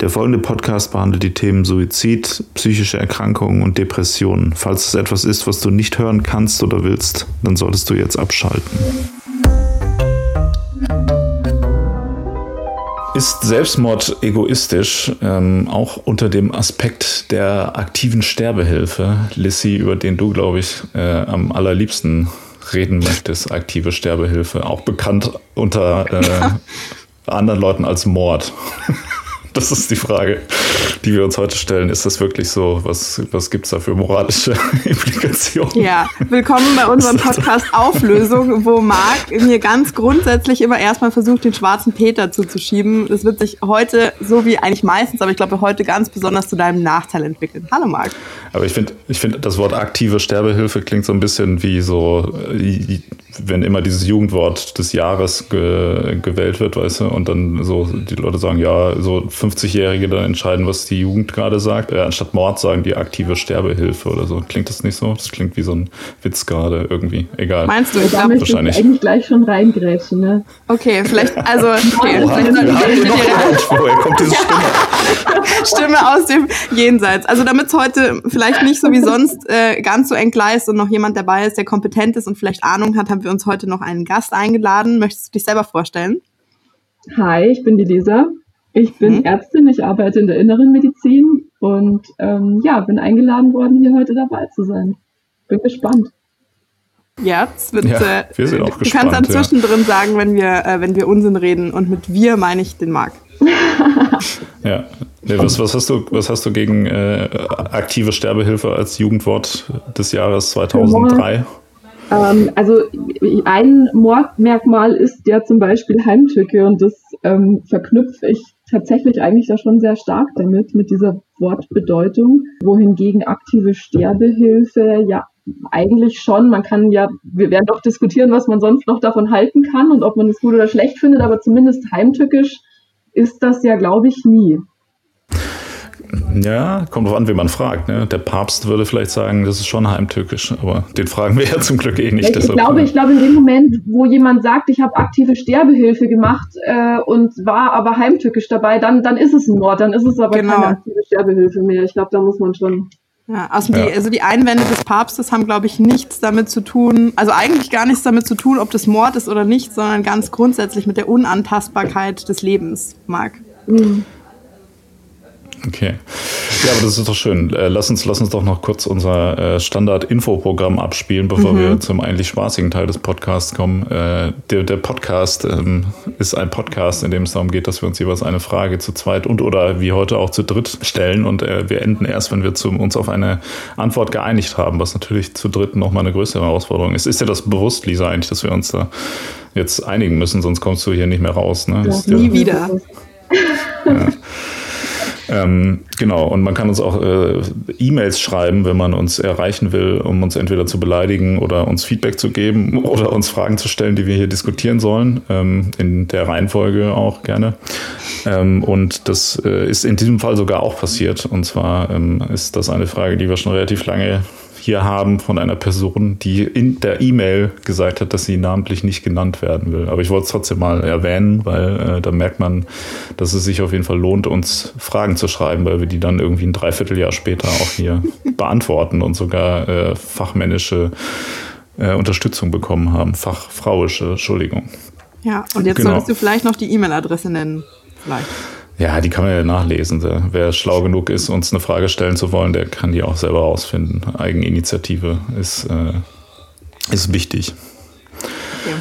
Der folgende Podcast behandelt die Themen Suizid, psychische Erkrankungen und Depressionen. Falls es etwas ist, was du nicht hören kannst oder willst, dann solltest du jetzt abschalten. Ist Selbstmord egoistisch, ähm, auch unter dem Aspekt der aktiven Sterbehilfe, Lissy, über den du, glaube ich, äh, am allerliebsten reden möchtest, aktive Sterbehilfe, auch bekannt unter äh, anderen Leuten als Mord. Das ist die Frage, die wir uns heute stellen. Ist das wirklich so? Was, was gibt es da für moralische Implikationen? Ja, willkommen bei unserem Podcast Auflösung, wo Marc mir ganz grundsätzlich immer erstmal versucht, den schwarzen Peter zuzuschieben. Das wird sich heute, so wie eigentlich meistens, aber ich glaube heute ganz besonders zu deinem Nachteil entwickeln. Hallo Marc. Aber ich finde, ich find, das Wort aktive Sterbehilfe klingt so ein bisschen wie so, wenn immer dieses Jugendwort des Jahres ge gewählt wird, weißt du, und dann so die Leute sagen, ja, so 50-Jährige dann entscheiden, was die Jugend gerade sagt. Äh, anstatt Mord sagen die aktive Sterbehilfe oder so. Klingt das nicht so? Das klingt wie so ein Witz gerade irgendwie. Egal. Meinst du, ich wahrscheinlich. ich eigentlich gleich schon reingrätschen, ne? Okay, vielleicht, also, okay, Oha, vielleicht sollten wir Woher kommt diese Stimme? Stimme aus dem Jenseits. Also damit es heute vielleicht nicht so wie sonst äh, ganz so entgleist und noch jemand dabei ist, der kompetent ist und vielleicht Ahnung hat, haben wir uns heute noch einen Gast eingeladen. Möchtest du dich selber vorstellen? Hi, ich bin die Lisa. Ich bin mhm. Ärztin, ich arbeite in der inneren Medizin und ähm, ja, bin eingeladen worden, hier heute dabei zu sein. Bin gespannt. Ja, es wird. Ja, äh, wir sind auch du gespannt. Du kannst dann zwischendrin ja. sagen, wenn wir, äh, wenn wir Unsinn reden. Und mit wir meine ich den Marc. ja. Nee, was, was, hast du, was hast du gegen äh, aktive Sterbehilfe als Jugendwort des Jahres 2003? Ähm, also ein Mordmerkmal ist ja zum Beispiel Heimtücke und das ähm, verknüpfe ich tatsächlich eigentlich da schon sehr stark damit, mit dieser Wortbedeutung, wohingegen aktive Sterbehilfe ja eigentlich schon, man kann ja, wir werden doch diskutieren, was man sonst noch davon halten kann und ob man es gut oder schlecht findet, aber zumindest heimtückisch ist das ja, glaube ich, nie. Ja, kommt drauf an, wie man fragt. Ne? Der Papst würde vielleicht sagen, das ist schon heimtückisch, aber den fragen wir ja zum Glück eh nicht. Ich, ich glaube, ich glaube, in dem Moment, wo jemand sagt, ich habe aktive Sterbehilfe gemacht äh, und war aber heimtückisch dabei, dann, dann ist es ein Mord, dann ist es aber genau. keine aktive Sterbehilfe mehr. Ich glaube, da muss man schon. Ja, also, ja. Die, also die Einwände des Papstes haben, glaube ich, nichts damit zu tun, also eigentlich gar nichts damit zu tun, ob das Mord ist oder nicht, sondern ganz grundsätzlich mit der Unantastbarkeit des Lebens, Marc. Mhm. Okay. Ja, aber das ist doch schön. Äh, lass uns, lass uns doch noch kurz unser äh, Standard-Infoprogramm abspielen, bevor mhm. wir zum eigentlich spaßigen Teil des Podcasts kommen. Äh, der, der Podcast ähm, ist ein Podcast, in dem es darum geht, dass wir uns jeweils eine Frage zu zweit und oder wie heute auch zu dritt stellen. Und wir enden erst, wenn wir zu, uns auf eine Antwort geeinigt haben, was natürlich zu dritt nochmal eine größere Herausforderung ist. Ist dir das bewusst, Lisa, eigentlich, dass wir uns da jetzt einigen müssen, sonst kommst du hier nicht mehr raus. Ne? Ja, nie wieder. Ja. Ähm, genau, und man kann uns auch äh, E-Mails schreiben, wenn man uns erreichen will, um uns entweder zu beleidigen oder uns Feedback zu geben oder uns Fragen zu stellen, die wir hier diskutieren sollen. Ähm, in der Reihenfolge auch gerne. Ähm, und das äh, ist in diesem Fall sogar auch passiert. Und zwar ähm, ist das eine Frage, die wir schon relativ lange hier haben von einer Person, die in der E-Mail gesagt hat, dass sie namentlich nicht genannt werden will. Aber ich wollte es trotzdem mal erwähnen, weil äh, da merkt man, dass es sich auf jeden Fall lohnt, uns Fragen zu schreiben, weil wir die dann irgendwie ein Dreivierteljahr später auch hier beantworten und sogar äh, fachmännische äh, Unterstützung bekommen haben. Fachfrauische, Entschuldigung. Ja, und jetzt genau. solltest du vielleicht noch die E-Mail-Adresse nennen. Vielleicht. Ja, die kann man ja nachlesen. Wer schlau genug ist, uns eine Frage stellen zu wollen, der kann die auch selber rausfinden. Eigeninitiative ist, äh, ist wichtig.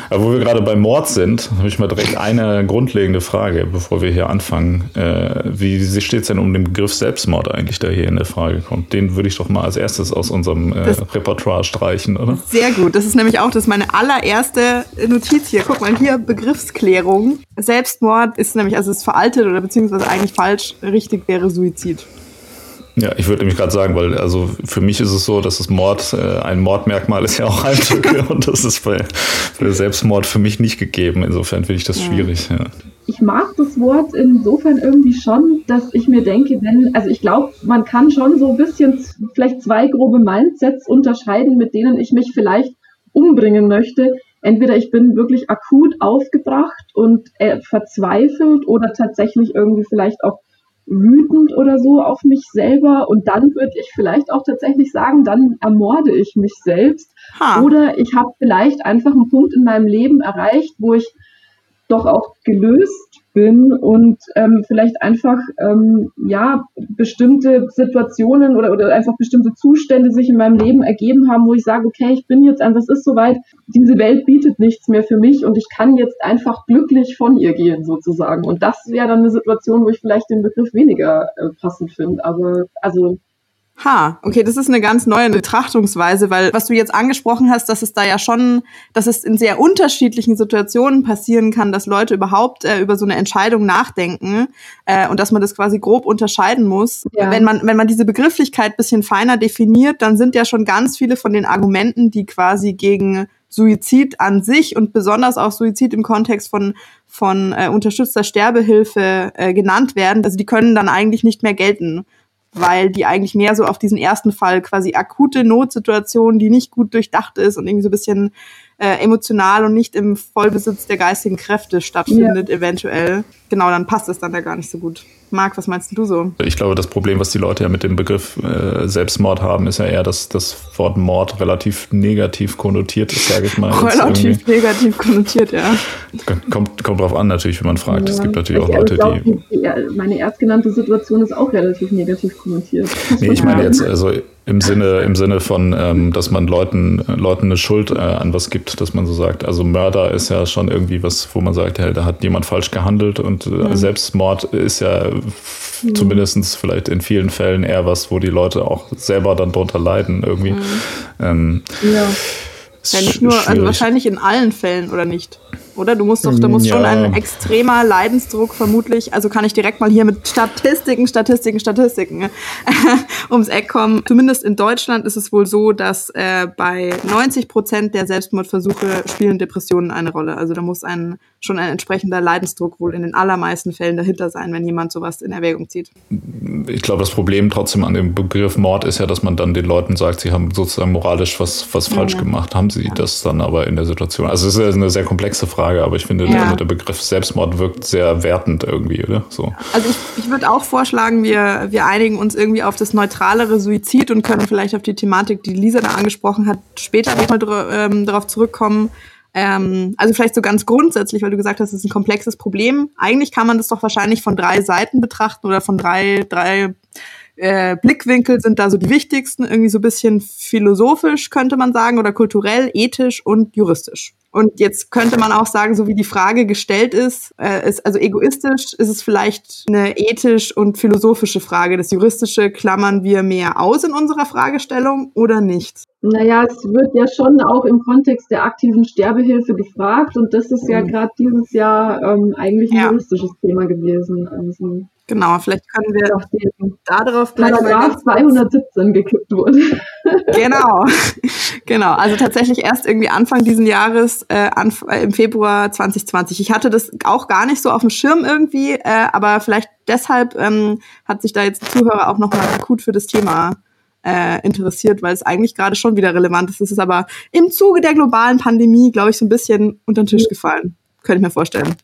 Aber wo wir gerade beim Mord sind, habe ich mal direkt eine grundlegende Frage, bevor wir hier anfangen. Äh, wie steht es denn um den Begriff Selbstmord eigentlich, der hier in der Frage kommt? Den würde ich doch mal als erstes aus unserem äh, Repertoire streichen, oder? Sehr gut. Das ist nämlich auch das meine allererste Notiz hier. Guck mal hier, Begriffsklärung. Selbstmord ist nämlich, also ist veraltet oder beziehungsweise eigentlich falsch. Richtig wäre Suizid. Ja, ich würde nämlich gerade sagen, weil also für mich ist es so, dass das Mord, äh, ein Mordmerkmal ist ja auch Heimtücke und das ist bei, bei Selbstmord für mich nicht gegeben. Insofern finde ich das schwierig. Ja. Ich mag das Wort insofern irgendwie schon, dass ich mir denke, wenn, also ich glaube, man kann schon so ein bisschen vielleicht zwei grobe Mindsets unterscheiden, mit denen ich mich vielleicht umbringen möchte. Entweder ich bin wirklich akut aufgebracht und äh, verzweifelt oder tatsächlich irgendwie vielleicht auch wütend oder so auf mich selber und dann würde ich vielleicht auch tatsächlich sagen, dann ermorde ich mich selbst. Ha. Oder ich habe vielleicht einfach einen Punkt in meinem Leben erreicht, wo ich doch auch gelöst bin und ähm, vielleicht einfach ähm, ja bestimmte Situationen oder, oder einfach bestimmte Zustände sich in meinem Leben ergeben haben, wo ich sage, okay, ich bin jetzt einfach, es ist soweit, diese Welt bietet nichts mehr für mich und ich kann jetzt einfach glücklich von ihr gehen sozusagen. Und das wäre dann eine Situation, wo ich vielleicht den Begriff weniger äh, passend finde. Aber also Ha, okay, das ist eine ganz neue Betrachtungsweise, weil was du jetzt angesprochen hast, dass es da ja schon, dass es in sehr unterschiedlichen Situationen passieren kann, dass Leute überhaupt äh, über so eine Entscheidung nachdenken äh, und dass man das quasi grob unterscheiden muss. Ja. Wenn man wenn man diese Begrifflichkeit bisschen feiner definiert, dann sind ja schon ganz viele von den Argumenten, die quasi gegen Suizid an sich und besonders auch Suizid im Kontext von von äh, unterstützter Sterbehilfe äh, genannt werden, also die können dann eigentlich nicht mehr gelten weil die eigentlich mehr so auf diesen ersten Fall quasi akute Notsituation, die nicht gut durchdacht ist und irgendwie so ein bisschen äh, emotional und nicht im Vollbesitz der geistigen Kräfte stattfindet, ja. eventuell. Genau, dann passt es dann da gar nicht so gut. Marc, was meinst du so? Ich glaube, das Problem, was die Leute ja mit dem Begriff äh, Selbstmord haben, ist ja eher, dass das Wort Mord relativ negativ konnotiert ist, sage ich mal. relativ negativ konnotiert, ja. Kommt, kommt drauf an, natürlich, wenn man fragt. Ja. Es gibt natürlich auch Leute, glaub, die, die. Meine erstgenannte Situation ist auch relativ negativ konnotiert. Nee, ich meine jetzt, also im Sinne, im Sinne von, ähm, dass man Leuten, Leuten eine Schuld äh, an was gibt, dass man so sagt. Also Mörder ist ja schon irgendwie was, wo man sagt, hey, da hat jemand falsch gehandelt und äh, mhm. Selbstmord ist ja mhm. zumindest vielleicht in vielen Fällen eher was, wo die Leute auch selber dann drunter leiden irgendwie. Mhm. Ähm, ja. Ja, nicht nur, also wahrscheinlich in allen Fällen oder nicht? Oder? Du musst doch, da muss ja. schon ein extremer Leidensdruck vermutlich, also kann ich direkt mal hier mit Statistiken, Statistiken, Statistiken ums Eck kommen. Zumindest in Deutschland ist es wohl so, dass äh, bei 90 Prozent der Selbstmordversuche spielen Depressionen eine Rolle. Also da muss ein schon ein entsprechender Leidensdruck wohl in den allermeisten Fällen dahinter sein, wenn jemand sowas in Erwägung zieht. Ich glaube, das Problem trotzdem an dem Begriff Mord ist ja, dass man dann den Leuten sagt, sie haben sozusagen moralisch was, was falsch ja. gemacht. Haben sie ja. das dann aber in der Situation? Also es ist ja eine sehr komplexe Frage, aber ich finde, ja. der, Begriff Selbstmord wirkt sehr wertend irgendwie, oder? So. Also ich, ich würde auch vorschlagen, wir, wir einigen uns irgendwie auf das neutralere Suizid und können vielleicht auf die Thematik, die Lisa da angesprochen hat, später nochmal ähm, darauf zurückkommen. Ähm, also vielleicht so ganz grundsätzlich, weil du gesagt hast, es ist ein komplexes Problem. Eigentlich kann man das doch wahrscheinlich von drei Seiten betrachten oder von drei, drei äh, Blickwinkel sind da so die wichtigsten, irgendwie so ein bisschen philosophisch könnte man sagen oder kulturell, ethisch und juristisch. Und jetzt könnte man auch sagen, so wie die Frage gestellt ist, äh, ist also egoistisch ist es vielleicht eine ethisch und philosophische Frage. Das Juristische klammern wir mehr aus in unserer Fragestellung oder nicht? Naja, es wird ja schon auch im Kontext der aktiven Sterbehilfe gefragt und das ist ja mhm. gerade dieses Jahr ähm, eigentlich ein ja. juristisches Thema gewesen. Also Genau, vielleicht können wir darauf gleich Paragraph 217 gekippt wurde. genau, genau. Also tatsächlich erst irgendwie Anfang diesen Jahres, äh, anf äh, im Februar 2020. Ich hatte das auch gar nicht so auf dem Schirm irgendwie, äh, aber vielleicht deshalb ähm, hat sich da jetzt der Zuhörer auch nochmal akut für das Thema äh, interessiert, weil es eigentlich gerade schon wieder relevant ist. Es ist aber im Zuge der globalen Pandemie, glaube ich, so ein bisschen unter den Tisch gefallen. Könnte ich mir vorstellen.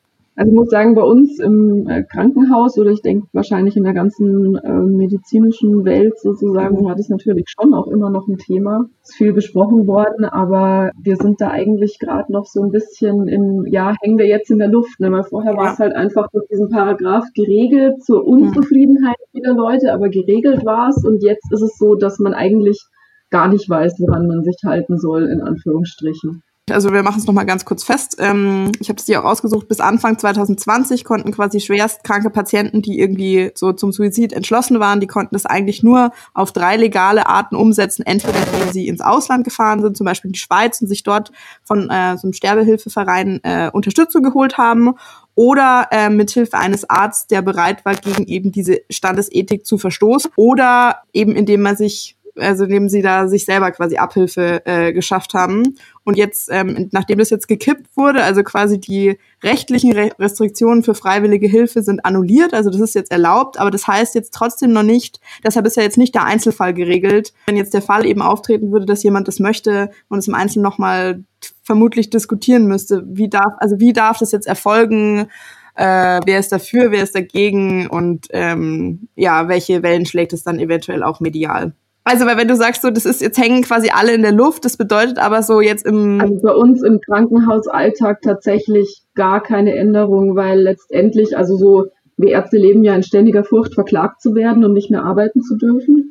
Also ich muss sagen, bei uns im äh, Krankenhaus oder ich denke wahrscheinlich in der ganzen äh, medizinischen Welt sozusagen war das natürlich schon auch immer noch ein Thema. Ist viel besprochen worden, aber wir sind da eigentlich gerade noch so ein bisschen im, ja, hängen wir jetzt in der Luft. Ne? Weil vorher ja. war es halt einfach durch diesen Paragraph geregelt zur Unzufriedenheit vieler Leute, aber geregelt war es und jetzt ist es so, dass man eigentlich gar nicht weiß, woran man sich halten soll, in Anführungsstrichen. Also wir machen es nochmal ganz kurz fest. Ähm, ich habe es dir auch ausgesucht, bis Anfang 2020 konnten quasi schwerst kranke Patienten, die irgendwie so zum Suizid entschlossen waren, die konnten das eigentlich nur auf drei legale Arten umsetzen. Entweder indem sie ins Ausland gefahren sind, zum Beispiel in die Schweiz und sich dort von äh, so einem Sterbehilfeverein äh, Unterstützung geholt haben oder äh, mithilfe eines Arztes, der bereit war, gegen eben diese Standesethik zu verstoßen oder eben indem man sich also indem sie da sich selber quasi Abhilfe äh, geschafft haben. Und jetzt, ähm, nachdem das jetzt gekippt wurde, also quasi die rechtlichen Re Restriktionen für freiwillige Hilfe sind annulliert, also das ist jetzt erlaubt, aber das heißt jetzt trotzdem noch nicht, deshalb ist ja jetzt nicht der Einzelfall geregelt. Wenn jetzt der Fall eben auftreten würde, dass jemand das möchte und es im Einzelnen nochmal vermutlich diskutieren müsste, wie darf, also wie darf das jetzt erfolgen? äh, wer ist dafür, wer ist dagegen und ähm, ja, welche Wellen schlägt es dann eventuell auch medial. Also, weil wenn du sagst, so, das ist, jetzt hängen quasi alle in der Luft, das bedeutet aber so jetzt im. Also bei uns im Krankenhausalltag tatsächlich gar keine Änderung, weil letztendlich, also so, wir Ärzte leben ja in ständiger Furcht, verklagt zu werden und nicht mehr arbeiten zu dürfen.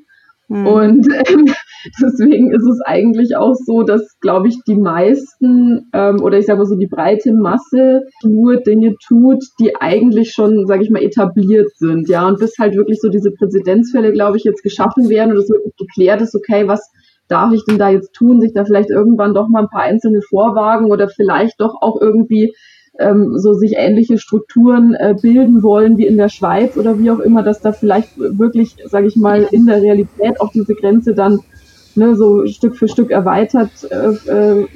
Hm. Und ähm, deswegen ist es eigentlich auch so, dass, glaube ich, die meisten ähm, oder ich sage mal so die breite Masse nur Dinge tut, die eigentlich schon, sage ich mal, etabliert sind. Ja, und bis halt wirklich so diese Präzedenzfälle, glaube ich, jetzt geschaffen werden und es wirklich geklärt ist, okay, was darf ich denn da jetzt tun, sich da vielleicht irgendwann doch mal ein paar einzelne vorwagen oder vielleicht doch auch irgendwie ähm, so sich ähnliche Strukturen äh, bilden wollen wie in der Schweiz oder wie auch immer, dass da vielleicht wirklich, sage ich mal, in der Realität auch diese Grenze dann ne, so Stück für Stück erweitert äh, äh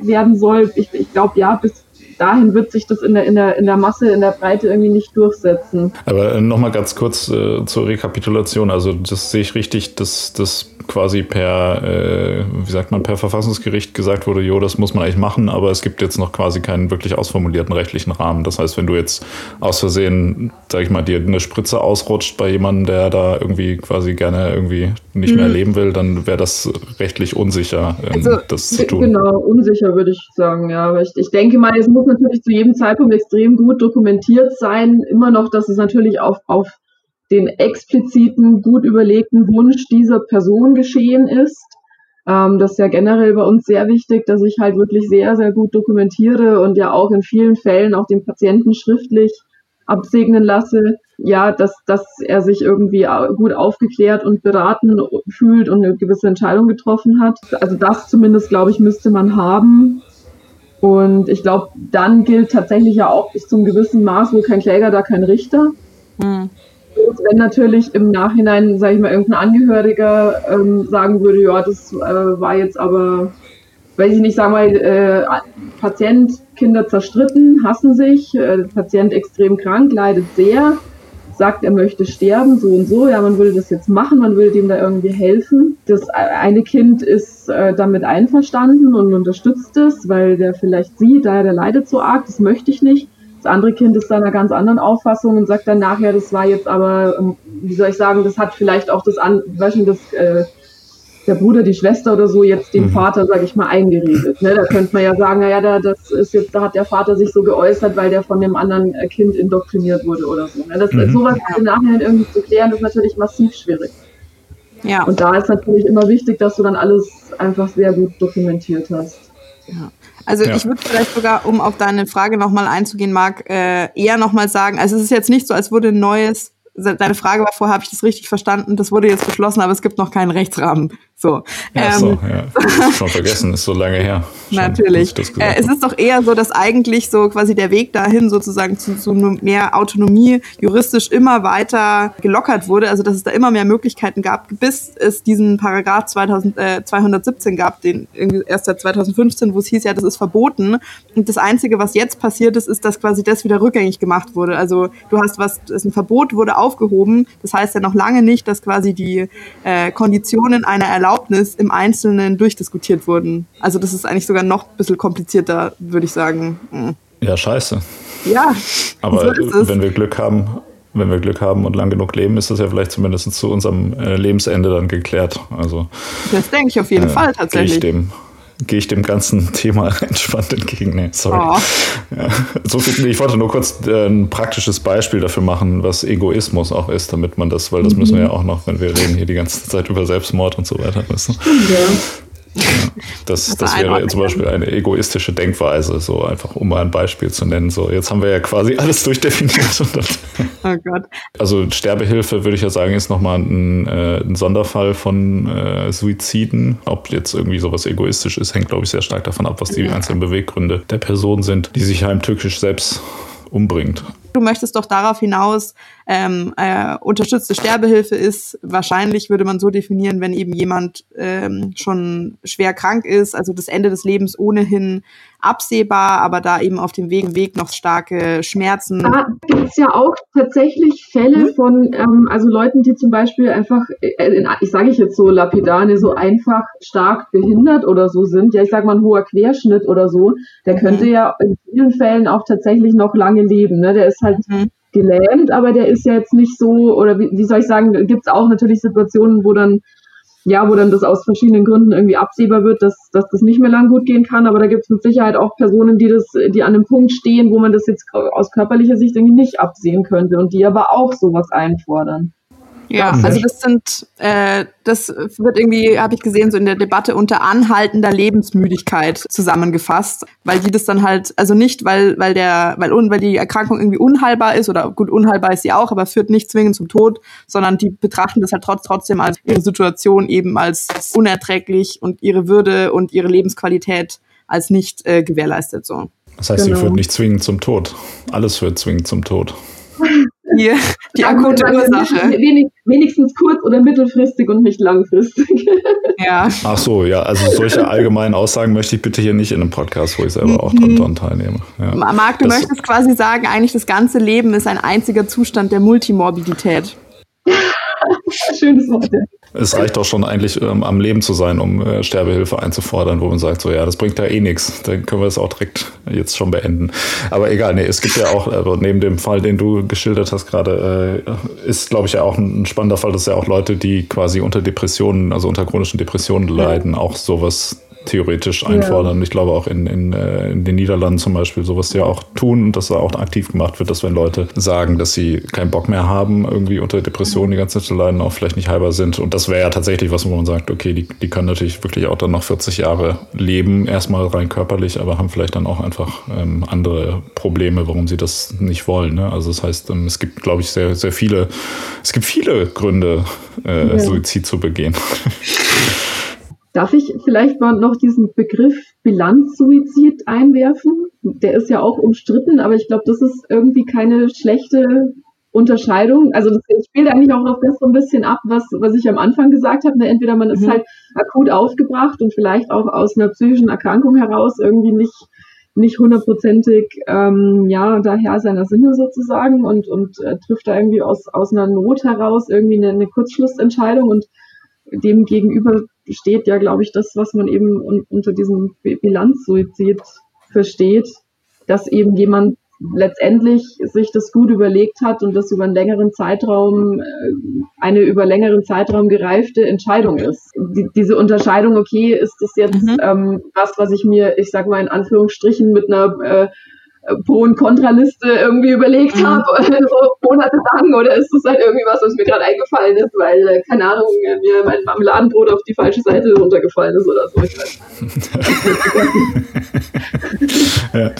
werden soll. Ich, ich glaube, ja, bis dahin wird sich das in der, in, der, in der Masse, in der Breite irgendwie nicht durchsetzen. Aber äh, nochmal ganz kurz äh, zur Rekapitulation. Also das sehe ich richtig, dass das quasi per, äh, wie sagt man, per Verfassungsgericht gesagt wurde, jo, das muss man eigentlich machen, aber es gibt jetzt noch quasi keinen wirklich ausformulierten rechtlichen Rahmen. Das heißt, wenn du jetzt aus Versehen, sag ich mal, dir eine Spritze ausrutscht bei jemandem, der da irgendwie quasi gerne irgendwie nicht mhm. mehr leben will, dann wäre das rechtlich unsicher, ähm, also, das zu tun. Genau, unsicher würde ich sagen, ja. Aber ich, ich denke mal, es muss natürlich zu jedem Zeitpunkt extrem gut dokumentiert sein. Immer noch, dass es natürlich auf, auf den expliziten, gut überlegten Wunsch dieser Person geschehen ist. Ähm, das ist ja generell bei uns sehr wichtig, dass ich halt wirklich sehr, sehr gut dokumentiere und ja auch in vielen Fällen auch den Patienten schriftlich absegnen lasse, ja, dass, dass er sich irgendwie gut aufgeklärt und beraten fühlt und eine gewisse Entscheidung getroffen hat. Also das zumindest, glaube ich, müsste man haben. Und ich glaube, dann gilt tatsächlich ja auch bis zum gewissen Maß, wo kein Kläger, da kein Richter. Mhm wenn natürlich im Nachhinein, sage ich mal, irgendein Angehöriger ähm, sagen würde, ja, das äh, war jetzt aber, weiß ich nicht, sagen wir äh, Patient, Kinder zerstritten, hassen sich, äh, Patient extrem krank, leidet sehr, sagt, er möchte sterben, so und so, ja, man würde das jetzt machen, man würde dem da irgendwie helfen. Das eine Kind ist äh, damit einverstanden und unterstützt es, weil der vielleicht sieht, da der leidet so arg, das möchte ich nicht. Das andere Kind ist da einer ganz anderen Auffassung und sagt dann nachher, das war jetzt aber, ähm, wie soll ich sagen, das hat vielleicht auch das, an, das äh, der Bruder, die Schwester oder so jetzt dem mhm. Vater, sage ich mal, eingeredet. Ne? Da könnte man ja sagen, naja, da, das ist jetzt, da hat der Vater sich so geäußert, weil der von dem anderen äh, Kind indoktriniert wurde oder so. Ne? Das, mhm. Sowas im Nachhinein irgendwie zu klären, ist natürlich massiv schwierig. Ja. Und da ist natürlich immer wichtig, dass du dann alles einfach sehr gut dokumentiert hast. Ja. Also ja. ich würde vielleicht sogar, um auf deine Frage nochmal einzugehen, Marc, äh, eher nochmal sagen, also es ist jetzt nicht so, als würde ein neues deine Frage war vorher, habe ich das richtig verstanden? Das wurde jetzt beschlossen, aber es gibt noch keinen Rechtsrahmen. So. Ja, ähm, so, ja. Schon vergessen, ist so lange her. Schon, natürlich. Äh, es ist doch eher so, dass eigentlich so quasi der Weg dahin sozusagen zu, zu mehr Autonomie juristisch immer weiter gelockert wurde, also dass es da immer mehr Möglichkeiten gab, bis es diesen Paragraph 2000, äh, 217 gab, den erst seit 2015, wo es hieß, ja, das ist verboten. Und das Einzige, was jetzt passiert ist, ist, dass quasi das wieder rückgängig gemacht wurde. Also du hast was, ist ein Verbot wurde aufgehoben. Das heißt ja noch lange nicht, dass quasi die äh, Konditionen einer Erlaubnis im Einzelnen durchdiskutiert wurden. Also das ist eigentlich sogar noch ein bisschen komplizierter, würde ich sagen. Mhm. Ja, scheiße. Ja. Aber so wenn wir Glück haben, wenn wir Glück haben und lang genug leben, ist das ja vielleicht zumindest zu unserem äh, Lebensende dann geklärt. Also, das denke ich auf jeden äh, Fall tatsächlich. Ich dem gehe ich dem ganzen Thema entspannt entgegen. Nee, sorry. Oh. Ja, so viel, ich wollte nur kurz äh, ein praktisches Beispiel dafür machen, was Egoismus auch ist, damit man das, weil das mhm. müssen wir ja auch noch, wenn wir reden hier die ganze Zeit über Selbstmord und so weiter wissen. Ja. Das, das wäre zum Beispiel eine egoistische Denkweise, so einfach um mal ein Beispiel zu nennen. So, jetzt haben wir ja quasi alles durchdefiniert. oh Gott. Also Sterbehilfe würde ich ja sagen, ist nochmal ein, äh, ein Sonderfall von äh, Suiziden. Ob jetzt irgendwie sowas egoistisch ist, hängt, glaube ich, sehr stark davon ab, was die einzelnen Beweggründe der Person sind, die sich heimtückisch selbst umbringt. Du möchtest doch darauf hinaus, ähm, äh, unterstützte Sterbehilfe ist. Wahrscheinlich würde man so definieren, wenn eben jemand ähm, schon schwer krank ist, also das Ende des Lebens ohnehin absehbar, aber da eben auf dem Weg, Weg noch starke Schmerzen. Da gibt es ja auch tatsächlich Fälle mhm. von, ähm, also Leuten, die zum Beispiel einfach, äh, ich sage ich jetzt so lapidane, so einfach stark behindert oder so sind. Ja, ich sage mal ein hoher Querschnitt oder so. Der könnte mhm. ja in vielen Fällen auch tatsächlich noch lange leben. Ne? Der ist halt mhm. Gelähmt, aber der ist ja jetzt nicht so, oder wie, wie soll ich sagen, gibt es auch natürlich Situationen, wo dann ja, wo dann das aus verschiedenen Gründen irgendwie absehbar wird, dass, dass das nicht mehr lang gut gehen kann. Aber da gibt es mit Sicherheit auch Personen, die das, die an einem Punkt stehen, wo man das jetzt aus körperlicher Sicht irgendwie nicht absehen könnte und die aber auch sowas einfordern. Ja, also das sind, äh, das wird irgendwie, habe ich gesehen, so in der Debatte unter anhaltender Lebensmüdigkeit zusammengefasst, weil die das dann halt, also nicht, weil, weil der, weil, weil die Erkrankung irgendwie unheilbar ist oder gut, unheilbar ist sie auch, aber führt nicht zwingend zum Tod, sondern die betrachten das halt trotz, trotzdem als ihre Situation eben als unerträglich und ihre Würde und ihre Lebensqualität als nicht äh, gewährleistet so. Das heißt, genau. sie führt nicht zwingend zum Tod. Alles führt zwingend zum Tod die, die akute Ursache. Wenig, wenigstens kurz- oder mittelfristig und nicht langfristig. Ja. Ach so, ja, also solche allgemeinen Aussagen möchte ich bitte hier nicht in einem Podcast, wo ich selber auch dran, dran teilnehme. Ja. Marc, du das möchtest quasi sagen, eigentlich das ganze Leben ist ein einziger Zustand der Multimorbidität. Schönes Wort. Ja. Es reicht auch schon eigentlich ähm, am Leben zu sein, um äh, Sterbehilfe einzufordern, wo man sagt, so ja, das bringt ja eh nichts. Dann können wir es auch direkt jetzt schon beenden. Aber egal, nee, es gibt ja auch, also neben dem Fall, den du geschildert hast gerade, äh, ist, glaube ich, ja auch ein spannender Fall, dass ja auch Leute, die quasi unter Depressionen, also unter chronischen Depressionen leiden, ja. auch sowas theoretisch einfordern. Ja. Ich glaube auch in, in, äh, in den Niederlanden zum Beispiel sowas ja auch tun und dass da auch aktiv gemacht wird, dass wenn Leute sagen, dass sie keinen Bock mehr haben, irgendwie unter Depressionen die ganze Zeit zu leiden, auch vielleicht nicht heilbar sind. Und das wäre ja tatsächlich was, wo man sagt, okay, die, die können natürlich wirklich auch dann noch 40 Jahre leben, erstmal rein körperlich, aber haben vielleicht dann auch einfach ähm, andere Probleme, warum sie das nicht wollen. Ne? Also das heißt, ähm, es gibt, glaube ich, sehr, sehr viele, es gibt viele Gründe, äh, ja. Suizid zu begehen. Darf ich vielleicht mal noch diesen Begriff Bilanzsuizid einwerfen? Der ist ja auch umstritten, aber ich glaube, das ist irgendwie keine schlechte Unterscheidung. Also das spielt eigentlich auch noch das so ein bisschen ab, was, was ich am Anfang gesagt habe. Ne? Entweder man ist mhm. halt akut aufgebracht und vielleicht auch aus einer psychischen Erkrankung heraus irgendwie nicht nicht hundertprozentig ähm, ja daher seiner Sinne sozusagen und und äh, trifft da irgendwie aus aus einer Not heraus irgendwie eine, eine Kurzschlussentscheidung und dem gegenüber steht ja, glaube ich, das, was man eben un unter diesem Bilanzsuizid versteht, dass eben jemand letztendlich sich das gut überlegt hat und das über einen längeren Zeitraum, äh, eine über längeren Zeitraum gereifte Entscheidung ist. Die, diese Unterscheidung, okay, ist das jetzt mhm. ähm, was, was ich mir, ich sage mal in Anführungsstrichen, mit einer äh, Pro- und Kontraliste irgendwie überlegt mhm. habe, so monatelang, oder ist das halt irgendwie was, was mir gerade eingefallen ist, weil, äh, keine Ahnung, mir mein Marmeladenbrot auf die falsche Seite runtergefallen ist oder so. Ich ja.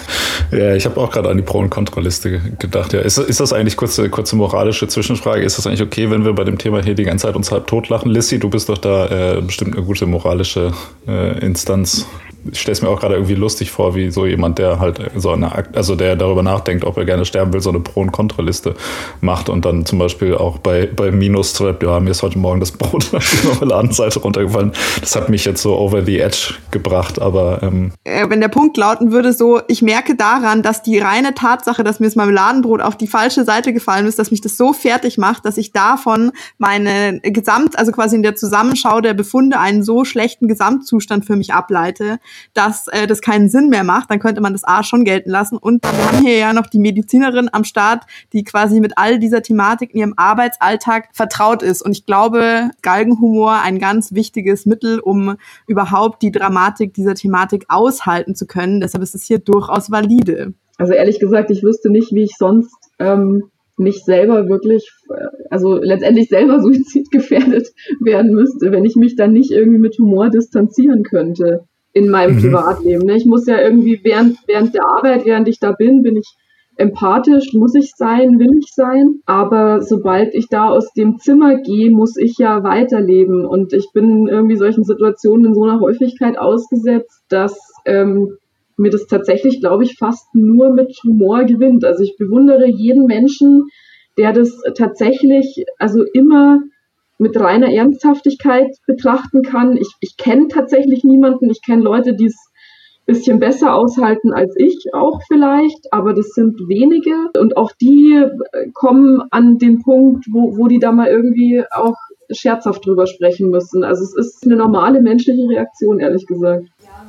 ja, ich habe auch gerade an die Pro- und Kontraliste gedacht. Ja. Ist, ist das eigentlich kurze, kurze moralische Zwischenfrage? Ist das eigentlich okay, wenn wir bei dem Thema hier die ganze Zeit uns halb totlachen? Lissy, du bist doch da äh, bestimmt eine gute moralische äh, Instanz ich stelle es mir auch gerade irgendwie lustig vor, wie so jemand, der halt so eine, also der darüber nachdenkt, ob er gerne sterben will, so eine Pro- und Kontraliste macht und dann zum Beispiel auch bei, bei Minus schreibt, ja, mir ist heute Morgen das Brot auf die Marmeladenseite runtergefallen. Das hat mich jetzt so over the edge gebracht, aber ähm äh, wenn der Punkt lauten würde, so, ich merke daran, dass die reine Tatsache, dass mir das Marmeladenbrot auf die falsche Seite gefallen ist, dass mich das so fertig macht, dass ich davon meine Gesamt, also quasi in der Zusammenschau der Befunde einen so schlechten Gesamtzustand für mich ableite, dass äh, das keinen Sinn mehr macht, dann könnte man das A schon gelten lassen. Und wir haben hier ja noch die Medizinerin am Start, die quasi mit all dieser Thematik in ihrem Arbeitsalltag vertraut ist. Und ich glaube, Galgenhumor ein ganz wichtiges Mittel, um überhaupt die Dramatik dieser Thematik aushalten zu können. Deshalb ist es hier durchaus valide. Also ehrlich gesagt, ich wüsste nicht, wie ich sonst ähm, nicht selber wirklich, also letztendlich selber suizidgefährdet werden müsste, wenn ich mich dann nicht irgendwie mit Humor distanzieren könnte in meinem mhm. Privatleben. Ne? Ich muss ja irgendwie während, während der Arbeit, während ich da bin, bin ich empathisch, muss ich sein, will ich sein. Aber sobald ich da aus dem Zimmer gehe, muss ich ja weiterleben. Und ich bin irgendwie solchen Situationen in so einer Häufigkeit ausgesetzt, dass ähm, mir das tatsächlich, glaube ich, fast nur mit Humor gewinnt. Also ich bewundere jeden Menschen, der das tatsächlich also immer mit reiner Ernsthaftigkeit betrachten kann. Ich, ich kenne tatsächlich niemanden. Ich kenne Leute, die es bisschen besser aushalten als ich auch vielleicht, aber das sind wenige und auch die äh, kommen an den Punkt, wo, wo die da mal irgendwie auch scherzhaft drüber sprechen müssen. Also es ist eine normale menschliche Reaktion, ehrlich gesagt.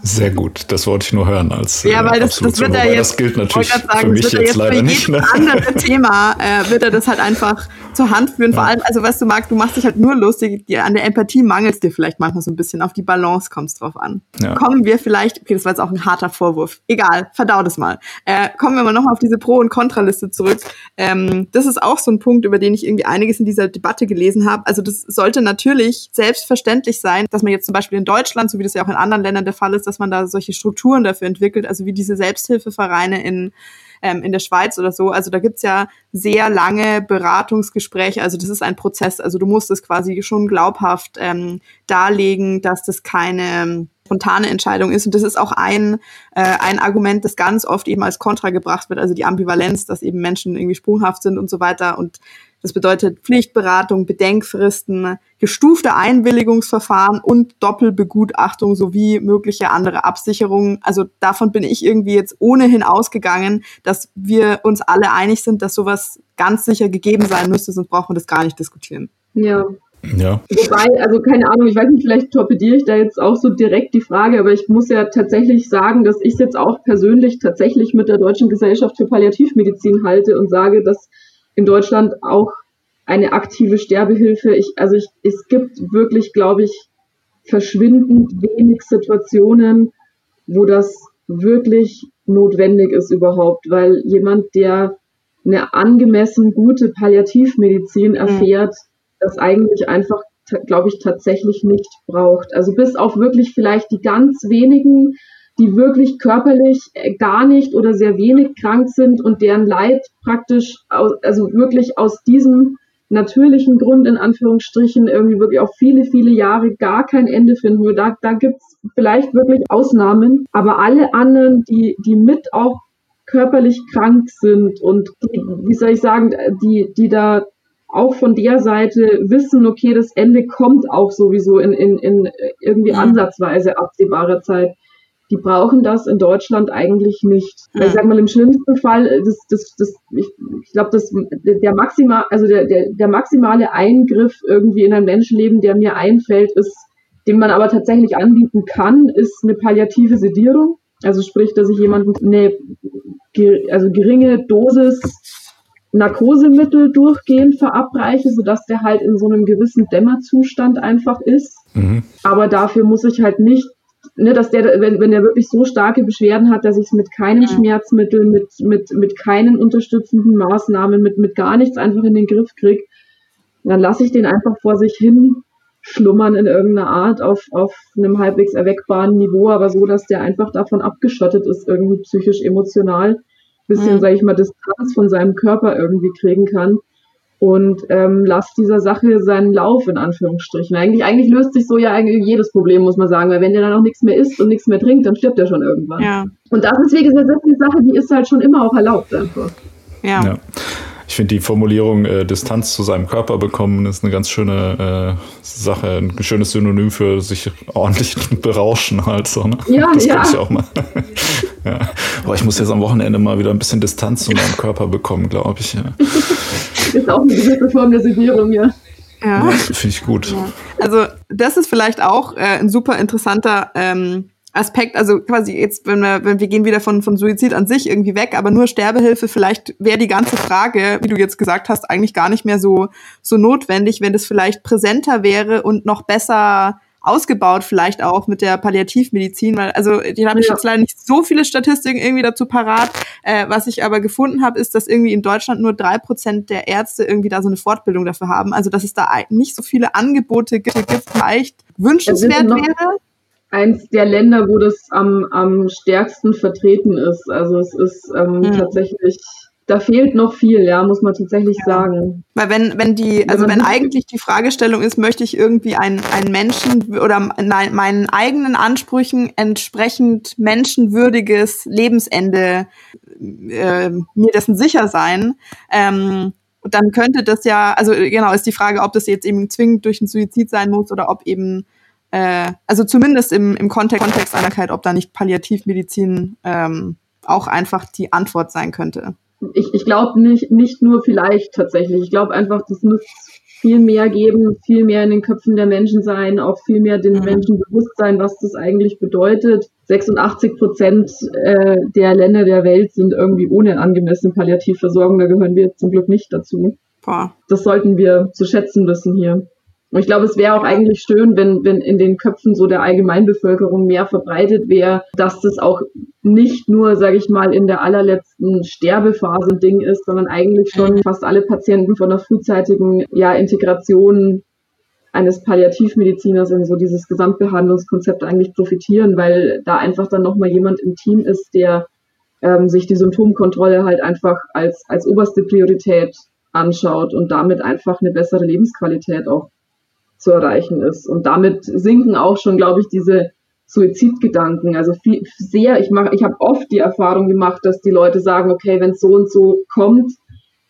Sehr gut, das wollte ich nur hören als Ja, weil das, das wird er jetzt, das gilt natürlich sagen, für mich jetzt, jetzt leider nicht. Ne? andere Thema äh, wird er das halt einfach zur Hand führen. Ja. Vor allem, also was du magst, du machst dich halt nur lustig, an der Empathie mangelst dir vielleicht manchmal so ein bisschen, auf die Balance kommst drauf an. Ja. Kommen wir vielleicht, okay, das war jetzt auch ein harter Vorwurf, egal, verdau das mal. Äh, kommen wir mal nochmal auf diese Pro- und Kontraliste zurück. Ähm, das ist auch so ein Punkt, über den ich irgendwie einiges in dieser Debatte gelesen habe. Also das sollte natürlich selbstverständlich sein, dass man jetzt zum Beispiel in Deutschland, so wie das ja auch in anderen Ländern der Fall ist, dass man da solche Strukturen dafür entwickelt, also wie diese Selbsthilfevereine in ähm, in der Schweiz oder so. Also da gibt's ja sehr lange Beratungsgespräche. Also das ist ein Prozess. Also du musst es quasi schon glaubhaft ähm, darlegen, dass das keine spontane Entscheidung ist. Und das ist auch ein, äh, ein Argument, das ganz oft eben als Kontra gebracht wird, also die Ambivalenz, dass eben Menschen irgendwie sprunghaft sind und so weiter. Und das bedeutet Pflichtberatung, Bedenkfristen, gestufte Einwilligungsverfahren und Doppelbegutachtung sowie mögliche andere Absicherungen. Also davon bin ich irgendwie jetzt ohnehin ausgegangen, dass wir uns alle einig sind, dass sowas ganz sicher gegeben sein müsste, sonst brauchen wir das gar nicht diskutieren. Ja, ja. Wobei, also keine Ahnung, ich weiß nicht, vielleicht torpediere ich da jetzt auch so direkt die Frage, aber ich muss ja tatsächlich sagen, dass ich es jetzt auch persönlich tatsächlich mit der Deutschen Gesellschaft für Palliativmedizin halte und sage, dass in Deutschland auch eine aktive Sterbehilfe. Ich, also ich, es gibt wirklich, glaube ich, verschwindend wenig Situationen, wo das wirklich notwendig ist überhaupt, weil jemand, der eine angemessen gute Palliativmedizin mhm. erfährt, mhm. Das eigentlich einfach, glaube ich, tatsächlich nicht braucht. Also bis auf wirklich vielleicht die ganz wenigen die wirklich körperlich äh, gar nicht oder sehr wenig krank sind und deren Leid praktisch, also wirklich aus diesem natürlichen Grund in Anführungsstrichen irgendwie wirklich auch viele, viele Jahre gar kein Ende finden. Da, da gibt's vielleicht wirklich Ausnahmen, aber alle anderen, die, die mit auch körperlich krank sind und die, wie soll ich sagen, die, die da auch von der Seite wissen, okay, das Ende kommt auch sowieso in, in, in irgendwie ansatzweise absehbarer Zeit die brauchen das in Deutschland eigentlich nicht. Mhm. Ich sag mal, im schlimmsten Fall, äh, das, das, das, ich, ich glaube, das, der maximal, also der, der, der maximale Eingriff irgendwie in ein Menschenleben, der mir einfällt, ist, den man aber tatsächlich anbieten kann, ist eine palliative Sedierung. Also sprich, dass ich jemanden eine also geringe Dosis Narkosemittel durchgehend verabreiche, sodass der halt in so einem gewissen Dämmerzustand einfach ist. Mhm. Aber dafür muss ich halt nicht ne, dass der, wenn, wenn der wirklich so starke Beschwerden hat, dass ich es mit keinem ja. Schmerzmittel, mit, mit, mit keinen unterstützenden Maßnahmen, mit, mit gar nichts einfach in den Griff kriege, dann lasse ich den einfach vor sich hin schlummern in irgendeiner Art auf, auf einem halbwegs erweckbaren Niveau, aber so, dass der einfach davon abgeschottet ist, irgendwie psychisch, emotional, bisschen, mhm. sage ich mal, Distanz von seinem Körper irgendwie kriegen kann und ähm, lasst dieser Sache seinen Lauf in Anführungsstrichen. Eigentlich, eigentlich löst sich so ja eigentlich jedes Problem, muss man sagen, weil wenn der dann auch nichts mehr isst und nichts mehr trinkt, dann stirbt er schon irgendwann. Ja. Und das ist, wie gesagt, das ist eine Sache, die ist halt schon immer auch erlaubt einfach. ja. ja. Ich finde die Formulierung äh, Distanz zu seinem Körper bekommen ist eine ganz schöne äh, Sache, ein schönes Synonym für sich ordentlich berauschen halt so. Ne? Ja, das ja. Ich auch mal. ja. Aber ich muss jetzt am Wochenende mal wieder ein bisschen Distanz zu meinem Körper bekommen, glaube ich. Ja. ist auch eine gewisse Form der Sedierung, ja. Ja, ja finde ich gut. Ja. Also das ist vielleicht auch äh, ein super interessanter ähm, Aspekt, also quasi jetzt, wenn wir, wenn wir gehen wieder von, von Suizid an sich irgendwie weg, aber nur Sterbehilfe, vielleicht wäre die ganze Frage, wie du jetzt gesagt hast, eigentlich gar nicht mehr so, so notwendig, wenn das vielleicht präsenter wäre und noch besser ausgebaut vielleicht auch mit der Palliativmedizin, weil also die habe ich jetzt leider nicht so viele Statistiken irgendwie dazu parat. Äh, was ich aber gefunden habe, ist, dass irgendwie in Deutschland nur drei Prozent der Ärzte irgendwie da so eine Fortbildung dafür haben. Also dass es da nicht so viele Angebote gibt, vielleicht wünschenswert wäre eins der Länder, wo das am, am stärksten vertreten ist. Also es ist ähm, mhm. tatsächlich, da fehlt noch viel, ja, muss man tatsächlich ja. sagen. Weil wenn, wenn die, also wenn eigentlich die Fragestellung ist, möchte ich irgendwie einen, einen Menschen oder nein, meinen eigenen Ansprüchen entsprechend menschenwürdiges Lebensende äh, mir dessen sicher sein, ähm, dann könnte das ja, also genau, ist die Frage, ob das jetzt eben zwingend durch einen Suizid sein muss oder ob eben, äh, also zumindest im, im Kontext, Kontext einer Krankheit, ob da nicht Palliativmedizin ähm, auch einfach die Antwort sein könnte. Ich, ich glaube nicht, nicht nur vielleicht tatsächlich. Ich glaube einfach, das muss viel mehr geben, viel mehr in den Köpfen der Menschen sein, auch viel mehr den mhm. Menschen bewusst sein, was das eigentlich bedeutet. 86 Prozent äh, der Länder der Welt sind irgendwie ohne angemessene Palliativversorgung. Da gehören wir zum Glück nicht dazu. Boah. Das sollten wir zu schätzen wissen hier. Und ich glaube, es wäre auch eigentlich schön, wenn, wenn in den Köpfen so der Allgemeinbevölkerung mehr verbreitet wäre, dass das auch nicht nur, sage ich mal, in der allerletzten Sterbephase ein Ding ist, sondern eigentlich schon fast alle Patienten von der frühzeitigen ja, Integration eines Palliativmediziners in so dieses Gesamtbehandlungskonzept eigentlich profitieren, weil da einfach dann nochmal jemand im Team ist, der ähm, sich die Symptomkontrolle halt einfach als, als oberste Priorität anschaut und damit einfach eine bessere Lebensqualität auch zu erreichen ist. Und damit sinken auch schon, glaube ich, diese Suizidgedanken. Also viel, sehr, ich mache, ich habe oft die Erfahrung gemacht, dass die Leute sagen, okay, wenn es so und so kommt,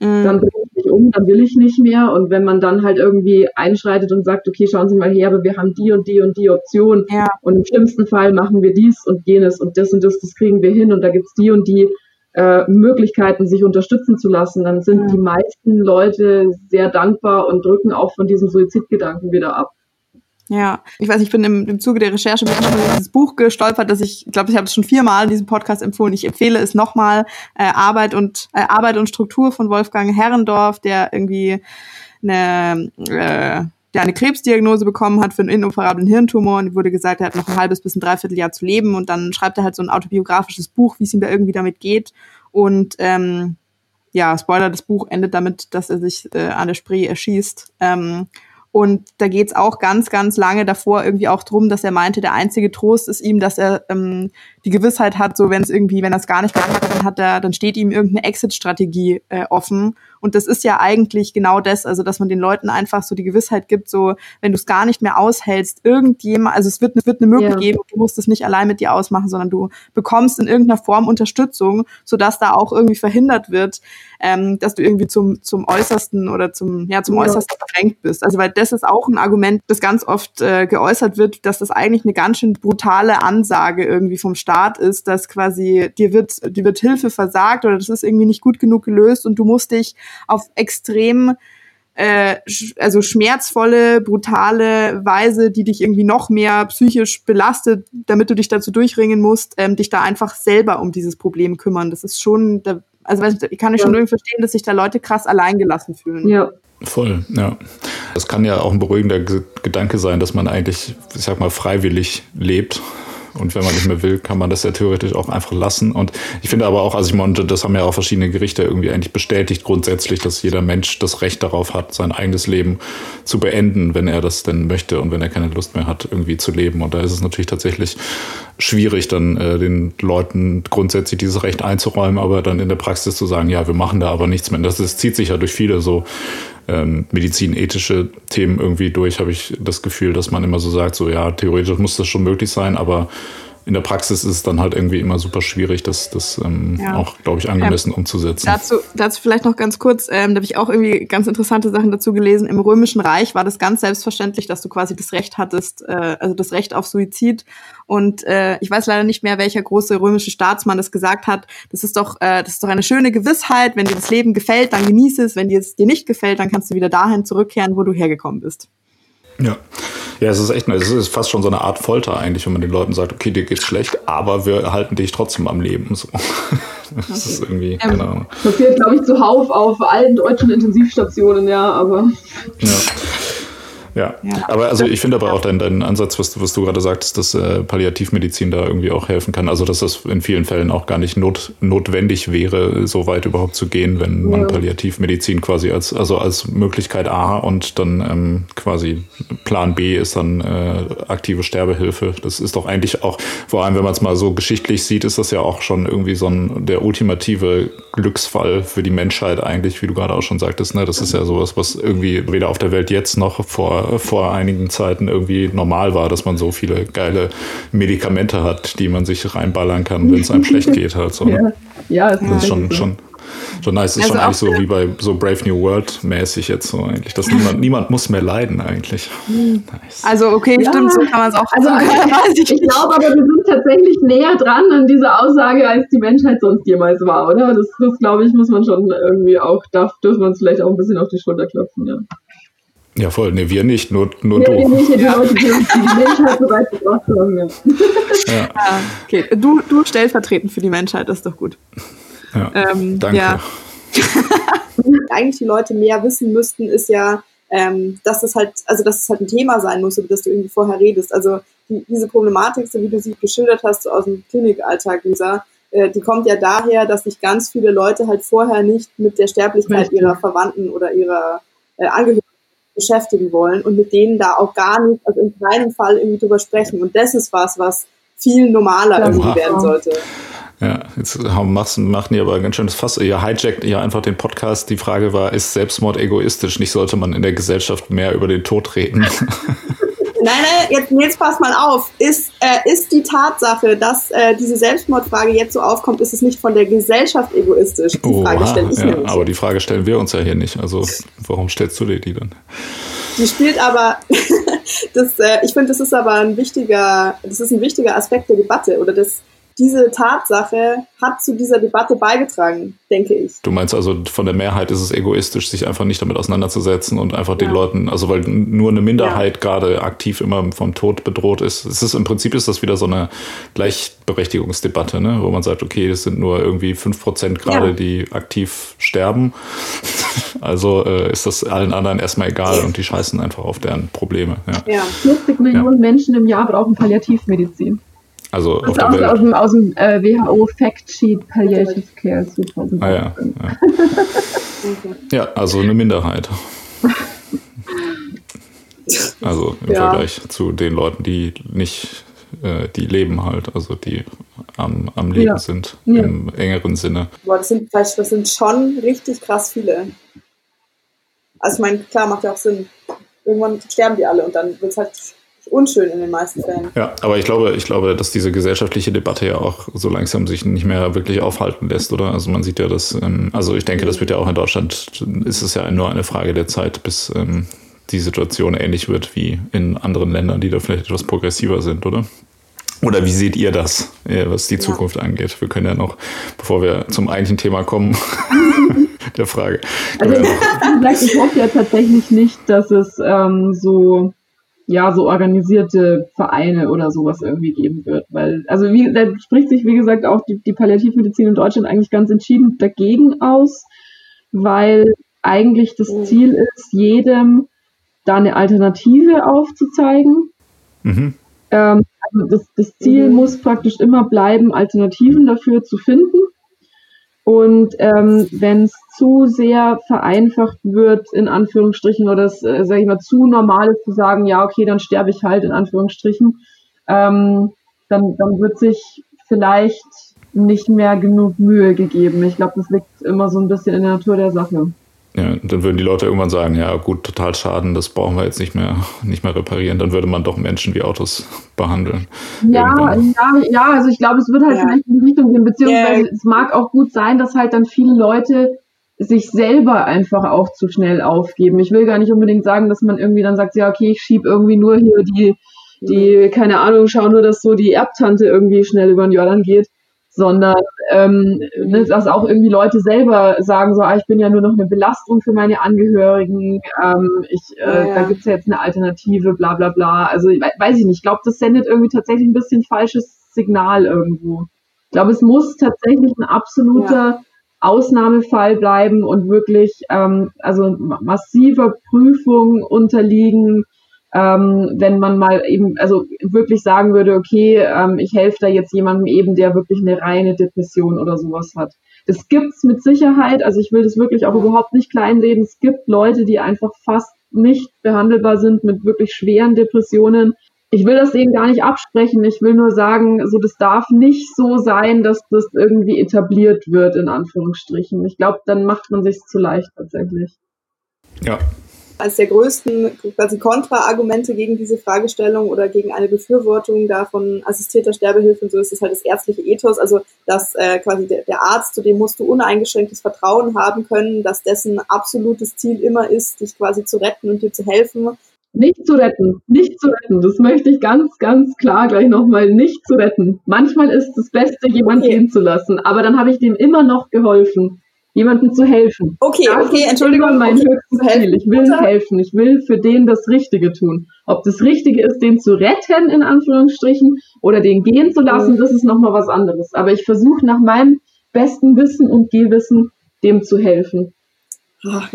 mhm. dann bringe ich mich um, dann will ich nicht mehr. Und wenn man dann halt irgendwie einschreitet und sagt, okay, schauen Sie mal her, aber wir haben die und die und die Option. Ja. Und im schlimmsten Fall machen wir dies und jenes und das und das, das kriegen wir hin und da gibt's die und die äh, Möglichkeiten, sich unterstützen zu lassen, dann sind die meisten Leute sehr dankbar und drücken auch von diesem Suizidgedanken wieder ab. Ja, ich weiß, ich bin im, im Zuge der Recherche über dieses Buch gestolpert, dass ich, ich glaube, ich habe es schon viermal in diesem Podcast empfohlen. Ich empfehle es nochmal, äh, Arbeit und äh, Arbeit und Struktur von Wolfgang Herrendorf, der irgendwie eine äh, der eine Krebsdiagnose bekommen hat für einen inoperablen Hirntumor und wurde gesagt, er hat noch ein halbes bis ein Dreivierteljahr zu leben und dann schreibt er halt so ein autobiografisches Buch, wie es ihm da irgendwie damit geht und ähm, ja, Spoiler, das Buch endet damit, dass er sich äh, an der Spree erschießt. Ähm, und da geht's auch ganz, ganz lange davor irgendwie auch drum, dass er meinte, der einzige Trost ist ihm, dass er ähm, die Gewissheit hat, so wenn es irgendwie, wenn es gar nicht mehr hat, dann hat er, dann steht ihm irgendeine Exit-Strategie äh, offen. Und das ist ja eigentlich genau das, also dass man den Leuten einfach so die Gewissheit gibt, so wenn du es gar nicht mehr aushältst, irgendjemand, also es wird, es wird eine Möglichkeit yeah. geben, du musst es nicht allein mit dir ausmachen, sondern du bekommst in irgendeiner Form Unterstützung, sodass da auch irgendwie verhindert wird, ähm, dass du irgendwie zum, zum Äußersten oder zum, ja, zum ja. Äußersten verdrängt bist. Also weil das ist auch ein Argument, das ganz oft äh, geäußert wird, dass das eigentlich eine ganz schön brutale Ansage irgendwie vom Staat ist, dass quasi dir wird, dir wird Hilfe versagt oder das ist irgendwie nicht gut genug gelöst und du musst dich auf extrem äh, also schmerzvolle, brutale Weise, die dich irgendwie noch mehr psychisch belastet, damit du dich dazu durchringen musst, ähm, dich da einfach selber um dieses Problem kümmern. Das ist schon, da, also ich kann ich schon irgendwie verstehen, dass sich da Leute krass alleingelassen fühlen. Ja. Voll, ja. Es kann ja auch ein beruhigender Gedanke sein, dass man eigentlich, ich sag mal, freiwillig lebt und wenn man nicht mehr will, kann man das ja theoretisch auch einfach lassen. Und ich finde aber auch, also ich meine, das haben ja auch verschiedene Gerichte irgendwie eigentlich bestätigt, grundsätzlich, dass jeder Mensch das Recht darauf hat, sein eigenes Leben zu beenden, wenn er das denn möchte und wenn er keine Lust mehr hat, irgendwie zu leben. Und da ist es natürlich tatsächlich schwierig, dann äh, den Leuten grundsätzlich dieses Recht einzuräumen, aber dann in der Praxis zu sagen, ja, wir machen da aber nichts mehr. Das, das zieht sich ja durch viele so ähm, medizinethische Themen irgendwie durch, habe ich das Gefühl, dass man immer so sagt, so ja, theoretisch muss das schon möglich sein, aber in der Praxis ist es dann halt irgendwie immer super schwierig, das, das ähm, ja. auch, glaube ich, angemessen ähm, umzusetzen. Dazu, dazu vielleicht noch ganz kurz, ähm, da habe ich auch irgendwie ganz interessante Sachen dazu gelesen. Im Römischen Reich war das ganz selbstverständlich, dass du quasi das Recht hattest, äh, also das Recht auf Suizid. Und äh, ich weiß leider nicht mehr, welcher große römische Staatsmann das gesagt hat. Das ist doch, äh, das ist doch eine schöne Gewissheit. Wenn dir das Leben gefällt, dann genieße es. Wenn dir es dir nicht gefällt, dann kannst du wieder dahin zurückkehren, wo du hergekommen bist. Ja. Ja, es ist echt, es ist fast schon so eine Art Folter eigentlich, wenn man den Leuten sagt, okay, dir geht's schlecht, aber wir halten dich trotzdem am Leben. So. Das okay. ist irgendwie, ähm, keine Ahnung. Passiert, glaube ich, zuhauf auf allen deutschen Intensivstationen, ja, aber. Ja. Ja. ja. aber also ich finde aber auch deinen, deinen Ansatz, was, was du gerade sagtest, dass äh, Palliativmedizin da irgendwie auch helfen kann. Also dass das in vielen Fällen auch gar nicht not, notwendig wäre, so weit überhaupt zu gehen, wenn man ja. Palliativmedizin quasi als, also als Möglichkeit A und dann ähm, quasi Plan B ist dann äh, aktive Sterbehilfe. Das ist doch eigentlich auch, vor allem wenn man es mal so geschichtlich sieht, ist das ja auch schon irgendwie so ein der ultimative Glücksfall für die Menschheit eigentlich, wie du gerade auch schon sagtest. Ne? Das ist ja sowas, was irgendwie weder auf der Welt jetzt noch vor vor, einigen Zeiten irgendwie normal war, dass man so viele geile Medikamente hat, die man sich reinballern kann, wenn es einem schlecht geht. Halt so. Ja, ja, das ist schon, schon, Journalist ist also schon eigentlich so wie bei so Brave New World mäßig jetzt so eigentlich, dass niemand, niemand muss mehr leiden eigentlich. Nice. Also okay, ja. stimmt, so kann man es auch also, sagen. ich, ich glaube aber, wir sind tatsächlich näher dran an dieser Aussage, als die Menschheit sonst jemals war, oder? Das, das glaube ich, muss man schon irgendwie auch, darf, dürfen wir uns vielleicht auch ein bisschen auf die Schulter klopfen, ja. Ja, voll. Nee, wir nicht, nur, nur nee, du. Wir nicht, die Leute, die die Menschheit so weit gebracht haben. Ja. Ja. ja. okay. Du, du stellvertretend für die Menschheit, das ist doch gut. Ja, ähm, danke. Ja. Eigentlich die Leute mehr wissen müssten, ist ja, ähm, dass es halt, also dass es halt ein Thema sein muss, über das du irgendwie vorher redest. Also die, diese Problematik, so wie du sie geschildert hast, so aus dem Klinikalltag, Lisa, äh, die kommt ja daher, dass sich ganz viele Leute halt vorher nicht mit der Sterblichkeit ihrer Verwandten oder ihrer äh, Angehörigen beschäftigen wollen und mit denen da auch gar nicht, also in keinem Fall irgendwie drüber sprechen. Und das ist was, was viel normaler ja, irgendwie werden sollte. Ja, jetzt machen, machen die aber ein ganz schönes Fass. Ihr hijackt ja einfach den Podcast. Die Frage war, ist Selbstmord egoistisch? Nicht sollte man in der Gesellschaft mehr über den Tod reden? Nein, nein, jetzt, jetzt pass mal auf. Ist, äh, ist die Tatsache, dass äh, diese Selbstmordfrage jetzt so aufkommt, ist es nicht von der Gesellschaft egoistisch? Die Oha, Frage stelle ich ja, mir nicht. Aber die Frage stellen wir uns ja hier nicht. Also warum stellst du dir die dann? Die spielt aber, das, äh, ich finde, das ist aber ein wichtiger, das ist ein wichtiger Aspekt der Debatte oder des, diese Tatsache hat zu dieser Debatte beigetragen, denke ich. Du meinst also, von der Mehrheit ist es egoistisch, sich einfach nicht damit auseinanderzusetzen und einfach ja. den Leuten, also weil nur eine Minderheit ja. gerade aktiv immer vom Tod bedroht ist. Es ist im Prinzip ist das wieder so eine Gleichberechtigungsdebatte, ne? wo man sagt, okay, es sind nur irgendwie fünf Prozent gerade, ja. die aktiv sterben. Also äh, ist das allen anderen erstmal egal und die scheißen einfach auf deren Probleme. Ja. 40 Millionen Menschen im Jahr brauchen Palliativmedizin. Also das auf der aus, Welt. aus dem, aus dem äh, WHO Fact Sheet Palliative Care 2000. Ah ja. Ja. ja, also eine Minderheit. Also im ja. Vergleich zu den Leuten, die nicht, äh, die leben halt, also die am, am Leben ja. sind, ja. im engeren Sinne. Boah, das sind, das sind schon richtig krass viele. Also ich meine, klar, macht ja auch Sinn. Irgendwann sterben die alle und dann wird es halt unschön in den meisten Fällen. Ja, aber ich glaube, ich glaube, dass diese gesellschaftliche Debatte ja auch so langsam sich nicht mehr wirklich aufhalten lässt, oder? Also man sieht ja, dass, ähm, also ich denke, das wird ja auch in Deutschland, ist es ja nur eine Frage der Zeit, bis ähm, die Situation ähnlich wird wie in anderen Ländern, die da vielleicht etwas progressiver sind, oder? Oder wie seht ihr das, äh, was die Zukunft ja. angeht? Wir können ja noch, bevor wir zum eigentlichen Thema kommen, der Frage. Also ich, ich hoffe ja tatsächlich nicht, dass es ähm, so ja, so organisierte Vereine oder sowas irgendwie geben wird. Weil, also wie, da spricht sich, wie gesagt, auch die, die Palliativmedizin in Deutschland eigentlich ganz entschieden dagegen aus, weil eigentlich das mhm. Ziel ist, jedem da eine Alternative aufzuzeigen. Mhm. Ähm, also das, das Ziel mhm. muss praktisch immer bleiben, Alternativen dafür zu finden. Und ähm, wenn es zu sehr vereinfacht wird, in Anführungsstrichen, oder es, äh, sage ich mal, zu normal ist zu sagen, ja, okay, dann sterbe ich halt, in Anführungsstrichen, ähm, dann, dann wird sich vielleicht nicht mehr genug Mühe gegeben. Ich glaube, das liegt immer so ein bisschen in der Natur der Sache. Ja, dann würden die Leute irgendwann sagen, ja gut, total Schaden, das brauchen wir jetzt nicht mehr, nicht mehr reparieren. Dann würde man doch Menschen wie Autos behandeln. Ja, ja, ja, also ich glaube, es wird halt ja. vielleicht in die Richtung gehen, beziehungsweise yeah. es mag auch gut sein, dass halt dann viele Leute sich selber einfach auch zu schnell aufgeben. Ich will gar nicht unbedingt sagen, dass man irgendwie dann sagt, ja, okay, ich schieb irgendwie nur hier die, die, keine Ahnung, schau nur, dass so die Erbtante irgendwie schnell über den Jordan geht sondern ähm, ne, dass auch irgendwie Leute selber sagen, so, ah, ich bin ja nur noch eine Belastung für meine Angehörigen, ähm, ich, äh, ja, ja. da gibt's ja jetzt eine Alternative, bla bla bla. Also weiß ich nicht, ich glaube, das sendet irgendwie tatsächlich ein bisschen falsches Signal irgendwo. Ich glaube, es muss tatsächlich ein absoluter ja. Ausnahmefall bleiben und wirklich ähm, also massiver Prüfung unterliegen, ähm, wenn man mal eben, also wirklich sagen würde, okay, ähm, ich helfe da jetzt jemandem eben, der wirklich eine reine Depression oder sowas hat. Das gibt's mit Sicherheit, also ich will das wirklich auch überhaupt nicht kleinreden. Es gibt Leute, die einfach fast nicht behandelbar sind mit wirklich schweren Depressionen. Ich will das denen gar nicht absprechen. Ich will nur sagen, so das darf nicht so sein, dass das irgendwie etabliert wird, in Anführungsstrichen. Ich glaube, dann macht man sich zu leicht tatsächlich. Ja, Eines der größten quasi Kontraargumente gegen diese Fragestellung oder gegen eine Befürwortung davon assistierter Sterbehilfe und so ist es halt das ärztliche Ethos, also dass äh, quasi der, der Arzt, zu dem musst du uneingeschränktes Vertrauen haben können, dass dessen absolutes Ziel immer ist, dich quasi zu retten und dir zu helfen nicht zu retten, nicht zu retten. Das möchte ich ganz, ganz klar gleich nochmal nicht zu retten. Manchmal ist das Beste, jemanden okay. gehen zu lassen, aber dann habe ich dem immer noch geholfen, jemandem zu helfen. Okay, das okay, Entschuldigung. Mein okay. höchstes Ziel. Ich will Bitte? helfen. Ich will für den das Richtige tun. Ob das Richtige ist, den zu retten, in Anführungsstrichen, oder den gehen zu lassen, mhm. das ist nochmal was anderes. Aber ich versuche nach meinem besten Wissen und Gehwissen, dem zu helfen.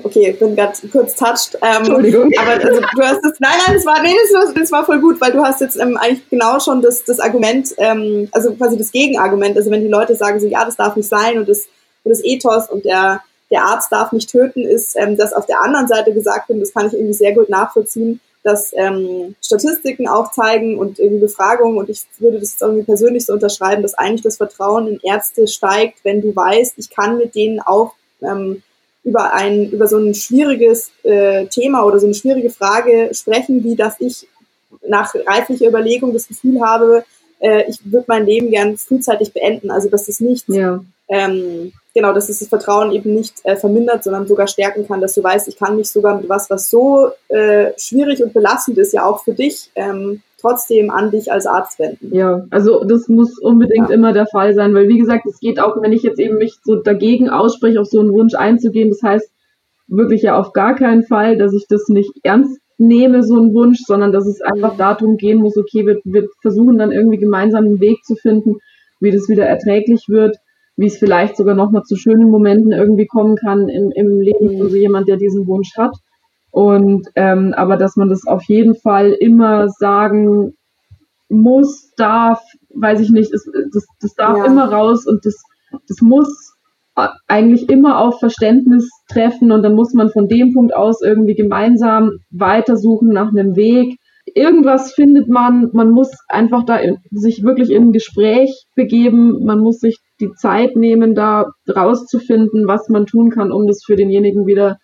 Okay, ich bin ganz kurz touched. Ähm, Entschuldigung. Aber also, du hast es, nein, nein, das war, nee, das war, das war voll gut, weil du hast jetzt ähm, eigentlich genau schon das, das Argument, ähm, also quasi das Gegenargument. Also wenn die Leute sagen so, ja, das darf nicht sein und das, und das Ethos und der, der Arzt darf nicht töten, ist, ähm, dass auf der anderen Seite gesagt wird, das kann ich irgendwie sehr gut nachvollziehen, dass ähm, Statistiken auch zeigen und irgendwie Befragungen, und ich würde das irgendwie persönlich so unterschreiben, dass eigentlich das Vertrauen in Ärzte steigt, wenn du weißt, ich kann mit denen auch ähm, über ein, über so ein schwieriges äh, Thema oder so eine schwierige Frage sprechen, wie dass ich nach reiflicher Überlegung das Gefühl habe, äh, ich würde mein Leben gern frühzeitig beenden. Also dass es nicht, ja. ähm, genau, dass es das Vertrauen eben nicht äh, vermindert, sondern sogar stärken kann, dass du weißt, ich kann mich sogar mit was, was so äh, schwierig und belastend ist, ja auch für dich, ähm, trotzdem an dich als Arzt wenden. Ja, also das muss unbedingt ja. immer der Fall sein, weil wie gesagt, es geht auch, wenn ich jetzt eben mich so dagegen ausspreche, auf so einen Wunsch einzugehen, das heißt wirklich ja auf gar keinen Fall, dass ich das nicht ernst nehme, so einen Wunsch, sondern dass es einfach darum gehen muss, okay, wir, wir versuchen dann irgendwie gemeinsam einen Weg zu finden, wie das wieder erträglich wird, wie es vielleicht sogar nochmal zu schönen Momenten irgendwie kommen kann im, im Leben von so jemand, der diesen Wunsch hat. Und ähm, aber dass man das auf jeden Fall immer sagen muss, darf, weiß ich nicht, ist, das, das darf ja. immer raus und das, das muss eigentlich immer auf Verständnis treffen und dann muss man von dem Punkt aus irgendwie gemeinsam weitersuchen nach einem Weg. Irgendwas findet man, man muss einfach da in, sich wirklich in ein Gespräch begeben, man muss sich die Zeit nehmen, da rauszufinden, was man tun kann, um das für denjenigen wieder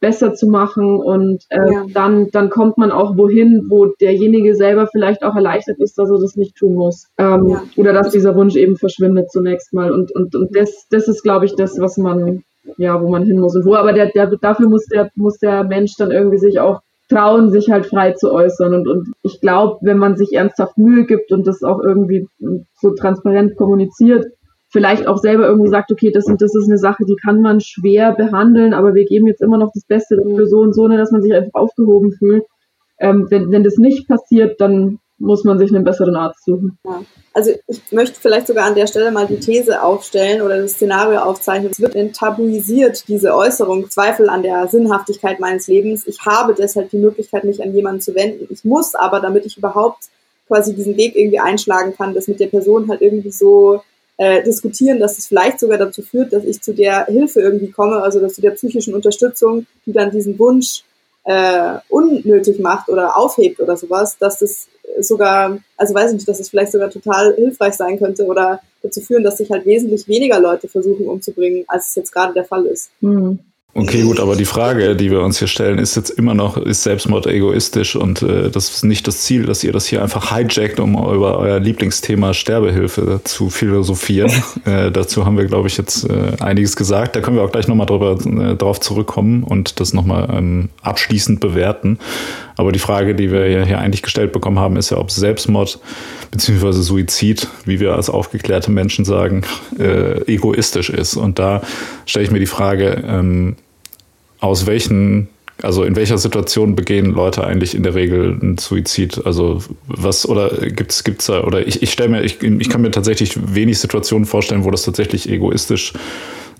besser zu machen und äh, ja. dann, dann kommt man auch wohin, wo derjenige selber vielleicht auch erleichtert ist, dass er das nicht tun muss. Ähm, ja. Oder dass dieser Wunsch eben verschwindet zunächst mal. Und, und, und das, das ist, glaube ich, das, was man, ja, wo man hin muss. Und wo, aber der, der, dafür muss der, muss der Mensch dann irgendwie sich auch trauen, sich halt frei zu äußern. Und, und ich glaube, wenn man sich ernsthaft Mühe gibt und das auch irgendwie so transparent kommuniziert, vielleicht auch selber irgendwie sagt, okay, das das ist eine Sache, die kann man schwer behandeln, aber wir geben jetzt immer noch das Beste für so und so, ne, dass man sich einfach aufgehoben fühlt. Ähm, wenn, wenn das nicht passiert, dann muss man sich einen besseren Arzt suchen. Ja. Also ich möchte vielleicht sogar an der Stelle mal die These aufstellen oder das Szenario aufzeichnen. Es wird enttabuisiert, diese Äußerung, Zweifel an der Sinnhaftigkeit meines Lebens. Ich habe deshalb die Möglichkeit, mich an jemanden zu wenden. Ich muss aber, damit ich überhaupt quasi diesen Weg irgendwie einschlagen kann, das mit der Person halt irgendwie so äh, diskutieren, dass es vielleicht sogar dazu führt, dass ich zu der Hilfe irgendwie komme, also dass zu der psychischen Unterstützung, die dann diesen Wunsch äh, unnötig macht oder aufhebt oder sowas, dass das sogar, also weiß ich nicht, dass es vielleicht sogar total hilfreich sein könnte oder dazu führen, dass sich halt wesentlich weniger Leute versuchen umzubringen, als es jetzt gerade der Fall ist. Mhm. Okay, gut, aber die Frage, die wir uns hier stellen, ist jetzt immer noch, ist Selbstmord egoistisch und äh, das ist nicht das Ziel, dass ihr das hier einfach hijackt, um über euer Lieblingsthema Sterbehilfe zu philosophieren. äh, dazu haben wir, glaube ich, jetzt äh, einiges gesagt. Da können wir auch gleich nochmal äh, drauf zurückkommen und das nochmal ähm, abschließend bewerten. Aber die Frage, die wir hier eigentlich gestellt bekommen haben, ist ja, ob Selbstmord beziehungsweise Suizid, wie wir als aufgeklärte Menschen sagen, äh, egoistisch ist. Und da stelle ich mir die Frage, ähm, aus welchen, also in welcher Situation begehen Leute eigentlich in der Regel einen Suizid? Also was, oder gibt's, gibt's da, oder ich, ich stelle mir, ich, ich kann mir tatsächlich wenig Situationen vorstellen, wo das tatsächlich egoistisch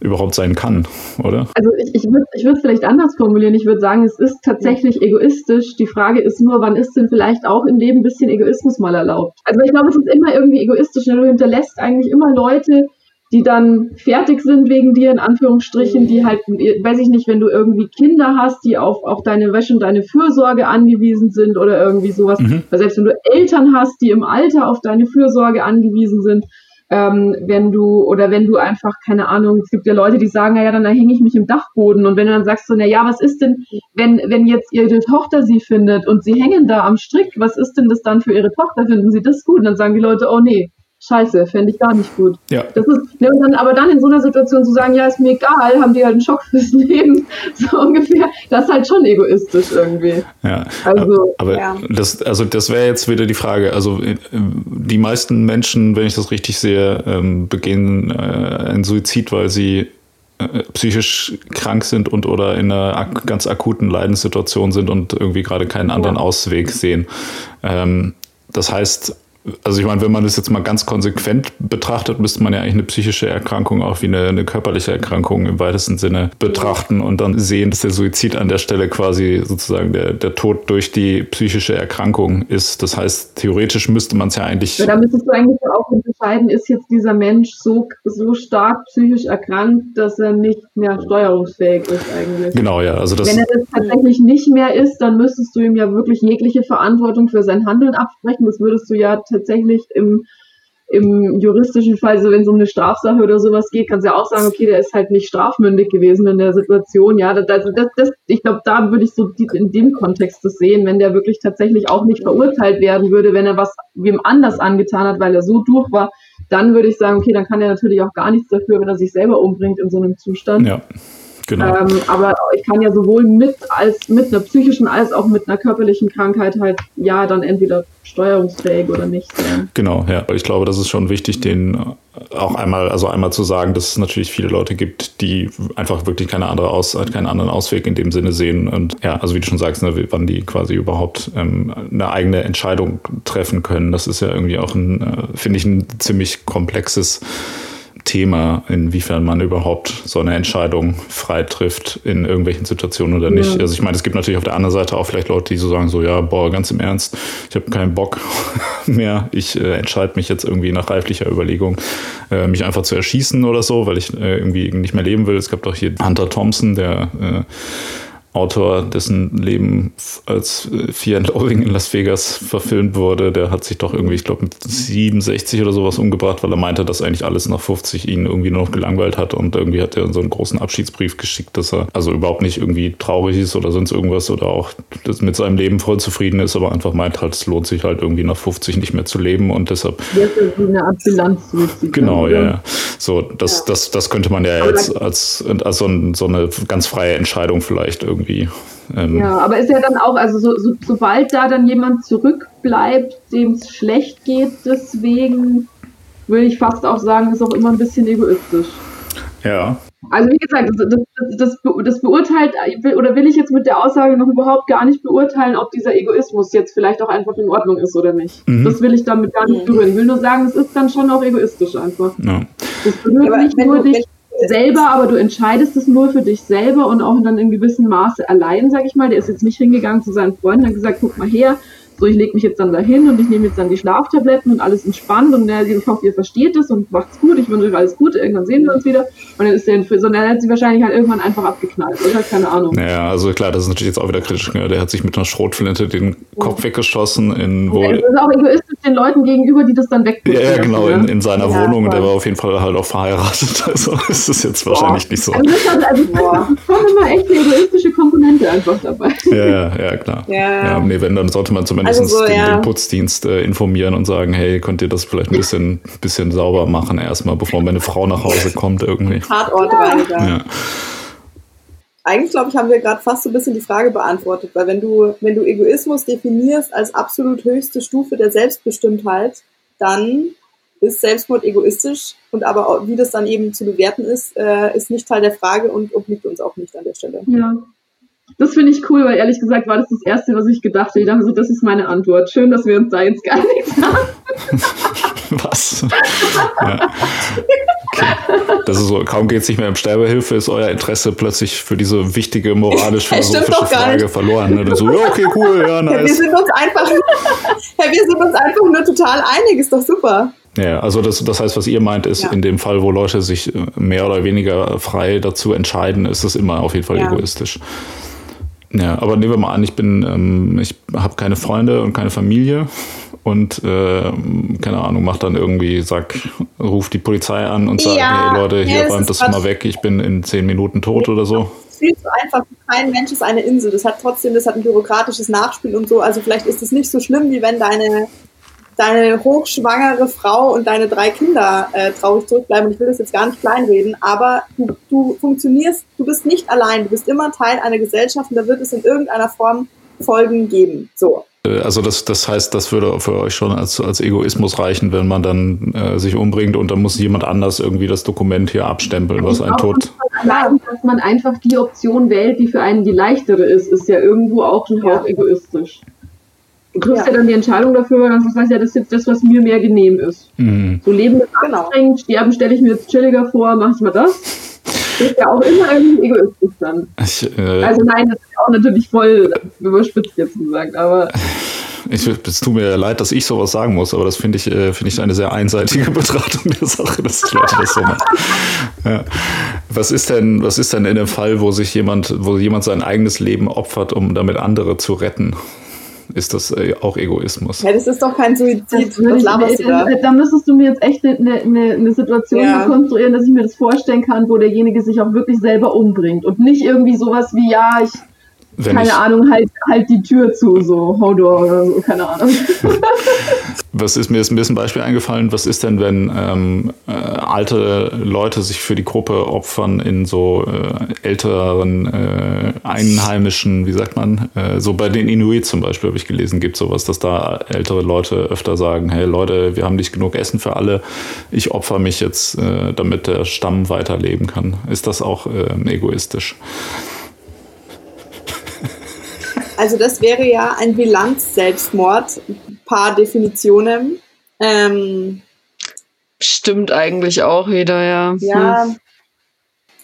überhaupt sein kann, oder? Also ich, ich würde ich würd vielleicht anders formulieren. Ich würde sagen, es ist tatsächlich egoistisch. Die Frage ist nur, wann ist denn vielleicht auch im Leben ein bisschen Egoismus mal erlaubt? Also ich glaube, es ist immer irgendwie egoistisch. Du hinterlässt eigentlich immer Leute, die dann fertig sind wegen dir, in Anführungsstrichen, die halt, weiß ich nicht, wenn du irgendwie Kinder hast, die auf, auf deine Wäsche und deine Fürsorge angewiesen sind oder irgendwie sowas. Mhm. Weil selbst wenn du Eltern hast, die im Alter auf deine Fürsorge angewiesen sind, ähm, wenn du, oder wenn du einfach, keine Ahnung, es gibt ja Leute, die sagen, ja, dann hänge ich mich im Dachboden. Und wenn du dann sagst so, na ja, was ist denn, wenn, wenn jetzt ihre Tochter sie findet und sie hängen da am Strick, was ist denn das dann für ihre Tochter? Finden sie das gut? Und dann sagen die Leute, oh nee, scheiße, fände ich gar nicht gut. Ja. Das ist, ne, und dann, aber dann in so einer Situation zu sagen, ja, ist mir egal, haben die halt einen Schock fürs Leben, so ungefähr, das ist halt schon egoistisch irgendwie. Ja, also, aber ja. das, also das wäre jetzt wieder die Frage, also äh, die meisten Menschen, wenn ich das richtig sehe, ähm, begehen äh, einen Suizid, weil sie äh, psychisch krank sind und oder in einer ak ganz akuten Leidenssituation sind und irgendwie gerade keinen anderen ja. Ausweg sehen. Ähm, das heißt, also ich meine, wenn man das jetzt mal ganz konsequent betrachtet, müsste man ja eigentlich eine psychische Erkrankung auch wie eine, eine, körperliche Erkrankung im weitesten Sinne betrachten und dann sehen, dass der Suizid an der Stelle quasi sozusagen der, der Tod durch die psychische Erkrankung ist. Das heißt, theoretisch müsste man es ja eigentlich. Ja, da müsstest du eigentlich auch unterscheiden, ist jetzt dieser Mensch so, so stark psychisch erkrankt, dass er nicht mehr steuerungsfähig ist eigentlich. Genau, ja. Also das Wenn er das tatsächlich nicht mehr ist, dann müsstest du ihm ja wirklich jegliche Verantwortung für sein Handeln absprechen. Das würdest du ja tatsächlich tatsächlich im, im juristischen Fall, also wenn es um eine Strafsache oder sowas geht, kannst du ja auch sagen, okay, der ist halt nicht strafmündig gewesen in der Situation. Ja, das, das, das, ich glaube, da würde ich so in dem Kontext das sehen, wenn der wirklich tatsächlich auch nicht verurteilt werden würde, wenn er was wem anders angetan hat, weil er so durch war, dann würde ich sagen, okay, dann kann er natürlich auch gar nichts dafür, wenn er sich selber umbringt in so einem Zustand. Ja. Genau. Ähm, aber ich kann ja sowohl mit als mit einer psychischen als auch mit einer körperlichen Krankheit halt ja dann entweder steuerungsfähig oder nicht sein. Genau, ja. Ich glaube, das ist schon wichtig, den auch einmal, also einmal zu sagen, dass es natürlich viele Leute gibt, die einfach wirklich keine andere Aus, keinen anderen Ausweg in dem Sinne sehen. Und ja, also wie du schon sagst, ne, wann die quasi überhaupt ähm, eine eigene Entscheidung treffen können. Das ist ja irgendwie auch ein, äh, finde ich, ein ziemlich komplexes Thema, inwiefern man überhaupt so eine Entscheidung frei trifft in irgendwelchen Situationen oder nicht. Ja. Also ich meine, es gibt natürlich auf der anderen Seite auch vielleicht Leute, die so sagen, so ja, boah, ganz im Ernst, ich habe keinen Bock mehr. Ich äh, entscheide mich jetzt irgendwie nach reiflicher Überlegung, äh, mich einfach zu erschießen oder so, weil ich äh, irgendwie nicht mehr leben will. Es gab doch hier Hunter Thompson, der äh, Autor, dessen Leben als Fear and Loathing in Las Vegas verfilmt wurde, der hat sich doch irgendwie, ich glaube, mit 67 oder sowas umgebracht, weil er meinte, dass eigentlich alles nach 50 ihn irgendwie nur noch gelangweilt hat und irgendwie hat er so einen großen Abschiedsbrief geschickt, dass er also überhaupt nicht irgendwie traurig ist oder sonst irgendwas oder auch mit seinem Leben voll zufrieden ist, aber einfach meint halt, es lohnt sich halt irgendwie nach 50 nicht mehr zu leben und deshalb. Jetzt ist eine Art Bilanz Genau, ja, ja. So, das, ja. das, das könnte man ja jetzt als, als so, so eine ganz freie Entscheidung vielleicht irgendwie irgendwie. Ähm ja, aber ist ja dann auch, also so, so, sobald da dann jemand zurückbleibt, dem es schlecht geht, deswegen würde ich fast auch sagen, ist auch immer ein bisschen egoistisch. Ja. Also wie gesagt, das, das, das, das, beurteilt, oder will ich jetzt mit der Aussage noch überhaupt gar nicht beurteilen, ob dieser Egoismus jetzt vielleicht auch einfach in Ordnung ist oder nicht. Mhm. Das will ich damit gar nicht berühren. Ich will nur sagen, es ist dann schon auch egoistisch einfach. Ja. Das berührt nicht nur dich selber, aber du entscheidest es nur für dich selber und auch dann in gewissem Maße allein, sag ich mal. Der ist jetzt nicht hingegangen zu seinen Freunden und hat gesagt, guck mal her, so, ich lege mich jetzt dann dahin und ich nehme jetzt dann die Schlaftabletten und alles entspannt und ja, ich hoffe, ihr versteht es und macht's gut, ich wünsche euch alles Gute, irgendwann sehen wir uns wieder. Und dann ist der, sondern er hat sie wahrscheinlich halt irgendwann einfach abgeknallt, oder? Keine Ahnung. Naja, also klar, das ist natürlich jetzt auch wieder kritisch. Ne? Der hat sich mit einer Schrotflinte den Kopf ja. weggeschossen in wo. Ja, das ist auch egoistisch den Leuten gegenüber, die das dann weg. Ja, ja, genau, in, in seiner ja, Wohnung. Der war auf jeden Fall halt auch verheiratet. Also ist das jetzt wahrscheinlich Boah. nicht so. Also, das hat, also Boah. immer echt eine egoistische Komponente einfach dabei. Ja, ja, klar. Ja. ja nee, wenn, dann sollte man zumindest also so, den, den Putzdienst äh, informieren und sagen, hey, könnt ihr das vielleicht ein bisschen, bisschen sauber machen erstmal, bevor meine Frau nach Hause kommt irgendwie. Tatortreiniger. Ja. Eigentlich, glaube ich, haben wir gerade fast so ein bisschen die Frage beantwortet, weil wenn du, wenn du Egoismus definierst als absolut höchste Stufe der Selbstbestimmtheit, dann ist Selbstmord egoistisch und aber wie das dann eben zu bewerten ist, äh, ist nicht Teil der Frage und obliegt uns auch nicht an der Stelle. Ja. Das finde ich cool, weil ehrlich gesagt war das das Erste, was ich gedacht habe. Ich dachte so, das ist meine Antwort. Schön, dass wir uns da jetzt gar nichts haben. was? ja. okay. Das ist so, kaum geht es nicht mehr um Sterbehilfe, ist euer Interesse plötzlich für diese wichtige moralisch-philosophische Frage verloren. Ne? Dann so, ja, okay, cool, ja, nice. Ja, wir sind uns einfach, ja, wir sind uns einfach nur total einig, ist doch super. Ja, also das, das heißt, was ihr meint, ist ja. in dem Fall, wo Leute sich mehr oder weniger frei dazu entscheiden, ist es immer auf jeden Fall ja. egoistisch. Ja, aber nehmen wir mal an, ich bin, ähm, ich habe keine Freunde und keine Familie und äh, keine Ahnung, macht dann irgendwie, sag, ruft die Polizei an und sagt, ja, hey Leute, hier ja, räumt das mal weg, ich bin in zehn Minuten tot oder so. Viel zu einfach, kein Mensch ist eine Insel. Das hat trotzdem, das hat ein bürokratisches Nachspiel und so. Also vielleicht ist es nicht so schlimm, wie wenn deine deine hochschwangere Frau und deine drei Kinder äh, traurig zurückbleiben. Und ich will das jetzt gar nicht kleinreden, aber du, du funktionierst, du bist nicht allein, du bist immer Teil einer Gesellschaft und da wird es in irgendeiner Form Folgen geben. So. Äh, also das, das heißt, das würde für euch schon als, als Egoismus reichen, wenn man dann äh, sich umbringt und dann muss jemand anders irgendwie das Dokument hier abstempeln, was ein Tod. Sagen, dass man einfach die Option wählt, die für einen die leichtere ist, ist ja irgendwo auch ein Hauch egoistisch. Du triffst ja. ja. dann die Entscheidung dafür, weil du sagst, ja, das ist jetzt das, was mir mehr genehm ist. Mhm. So Leben ist genau. anstrengend, sterben stelle ich mir jetzt chilliger vor, mach ich mal das. Das ist ja auch immer irgendwie egoistisch dann. Ich, äh, also nein, das ist auch natürlich voll überspitzt jetzt gesagt, aber... Ich, es tut mir leid, dass ich sowas sagen muss, aber das finde ich, äh, finde ich eine sehr einseitige Betrachtung der Sache, dass die Leute das so machen. Ja. Was ist denn, was ist denn in dem Fall, wo sich jemand, wo jemand sein eigenes Leben opfert, um damit andere zu retten? Ist das äh, auch Egoismus. Ja, das ist doch kein Suizid. Laberst du da? Da müsstest du mir jetzt echt eine, eine, eine Situation ja. konstruieren, dass ich mir das vorstellen kann, wo derjenige sich auch wirklich selber umbringt und nicht irgendwie sowas wie, ja, ich wenn keine ich, Ahnung, halt, halt die Tür zu, so Hodor oder so, keine Ahnung. Was ist mir jetzt ein bisschen Beispiel eingefallen? Was ist denn, wenn ähm, äh, alte Leute sich für die Gruppe opfern in so äh, älteren äh, einheimischen, wie sagt man, äh, so bei den Inuit zum Beispiel habe ich gelesen, gibt sowas, dass da ältere Leute öfter sagen, hey Leute, wir haben nicht genug Essen für alle, ich opfer mich jetzt, äh, damit der Stamm weiterleben kann. Ist das auch äh, egoistisch? Also das wäre ja ein Bilanz-Selbstmord, paar Definitionen. Ähm, Stimmt eigentlich auch wieder, ja. Ja, hm.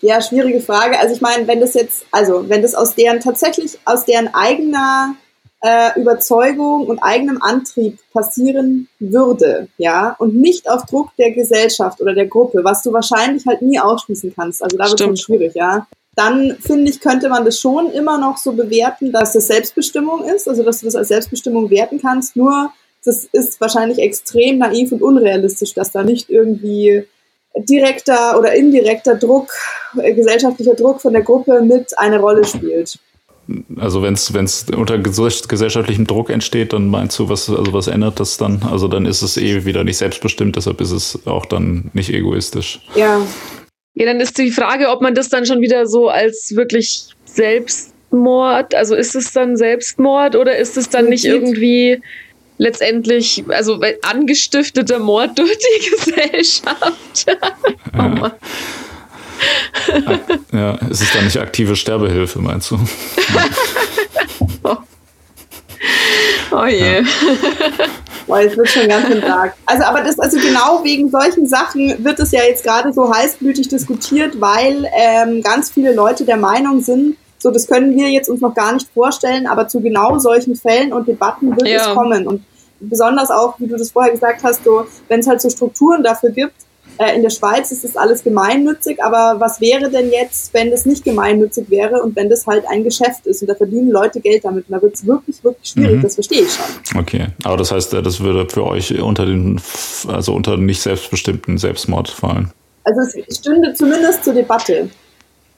ja, schwierige Frage. Also ich meine, wenn das jetzt, also wenn das aus deren tatsächlich aus deren eigener äh, Überzeugung und eigenem Antrieb passieren würde, ja, und nicht auf Druck der Gesellschaft oder der Gruppe, was du wahrscheinlich halt nie ausschließen kannst. Also da wird es schwierig, ja dann finde ich, könnte man das schon immer noch so bewerten, dass das Selbstbestimmung ist, also dass du das als Selbstbestimmung werten kannst. Nur das ist wahrscheinlich extrem naiv und unrealistisch, dass da nicht irgendwie direkter oder indirekter Druck, äh, gesellschaftlicher Druck von der Gruppe mit eine Rolle spielt. Also wenn es unter gesellschaftlichem Druck entsteht, dann meinst du, was, also was ändert das dann? Also dann ist es eh wieder nicht selbstbestimmt, deshalb ist es auch dann nicht egoistisch. Ja, ja, dann ist die Frage, ob man das dann schon wieder so als wirklich Selbstmord, also ist es dann Selbstmord oder ist es dann nicht irgendwie letztendlich, also angestifteter Mord durch die Gesellschaft? oh ja, ist es dann nicht aktive Sterbehilfe, meinst du? oh. oh je. Ja. Boah, es wird schon ganz schön dark. Also, aber das, also genau wegen solchen Sachen wird es ja jetzt gerade so heißblütig diskutiert, weil ähm, ganz viele Leute der Meinung sind, so, das können wir jetzt uns noch gar nicht vorstellen, aber zu genau solchen Fällen und Debatten wird ja. es kommen. Und besonders auch, wie du das vorher gesagt hast, so, wenn es halt so Strukturen dafür gibt, in der Schweiz ist das alles gemeinnützig, aber was wäre denn jetzt, wenn das nicht gemeinnützig wäre und wenn das halt ein Geschäft ist und da verdienen Leute Geld damit und da wird es wirklich, wirklich schwierig, mhm. das verstehe ich schon. Okay, aber das heißt, das würde für euch unter den, also unter nicht selbstbestimmten Selbstmord fallen? Also es stünde zumindest zur Debatte.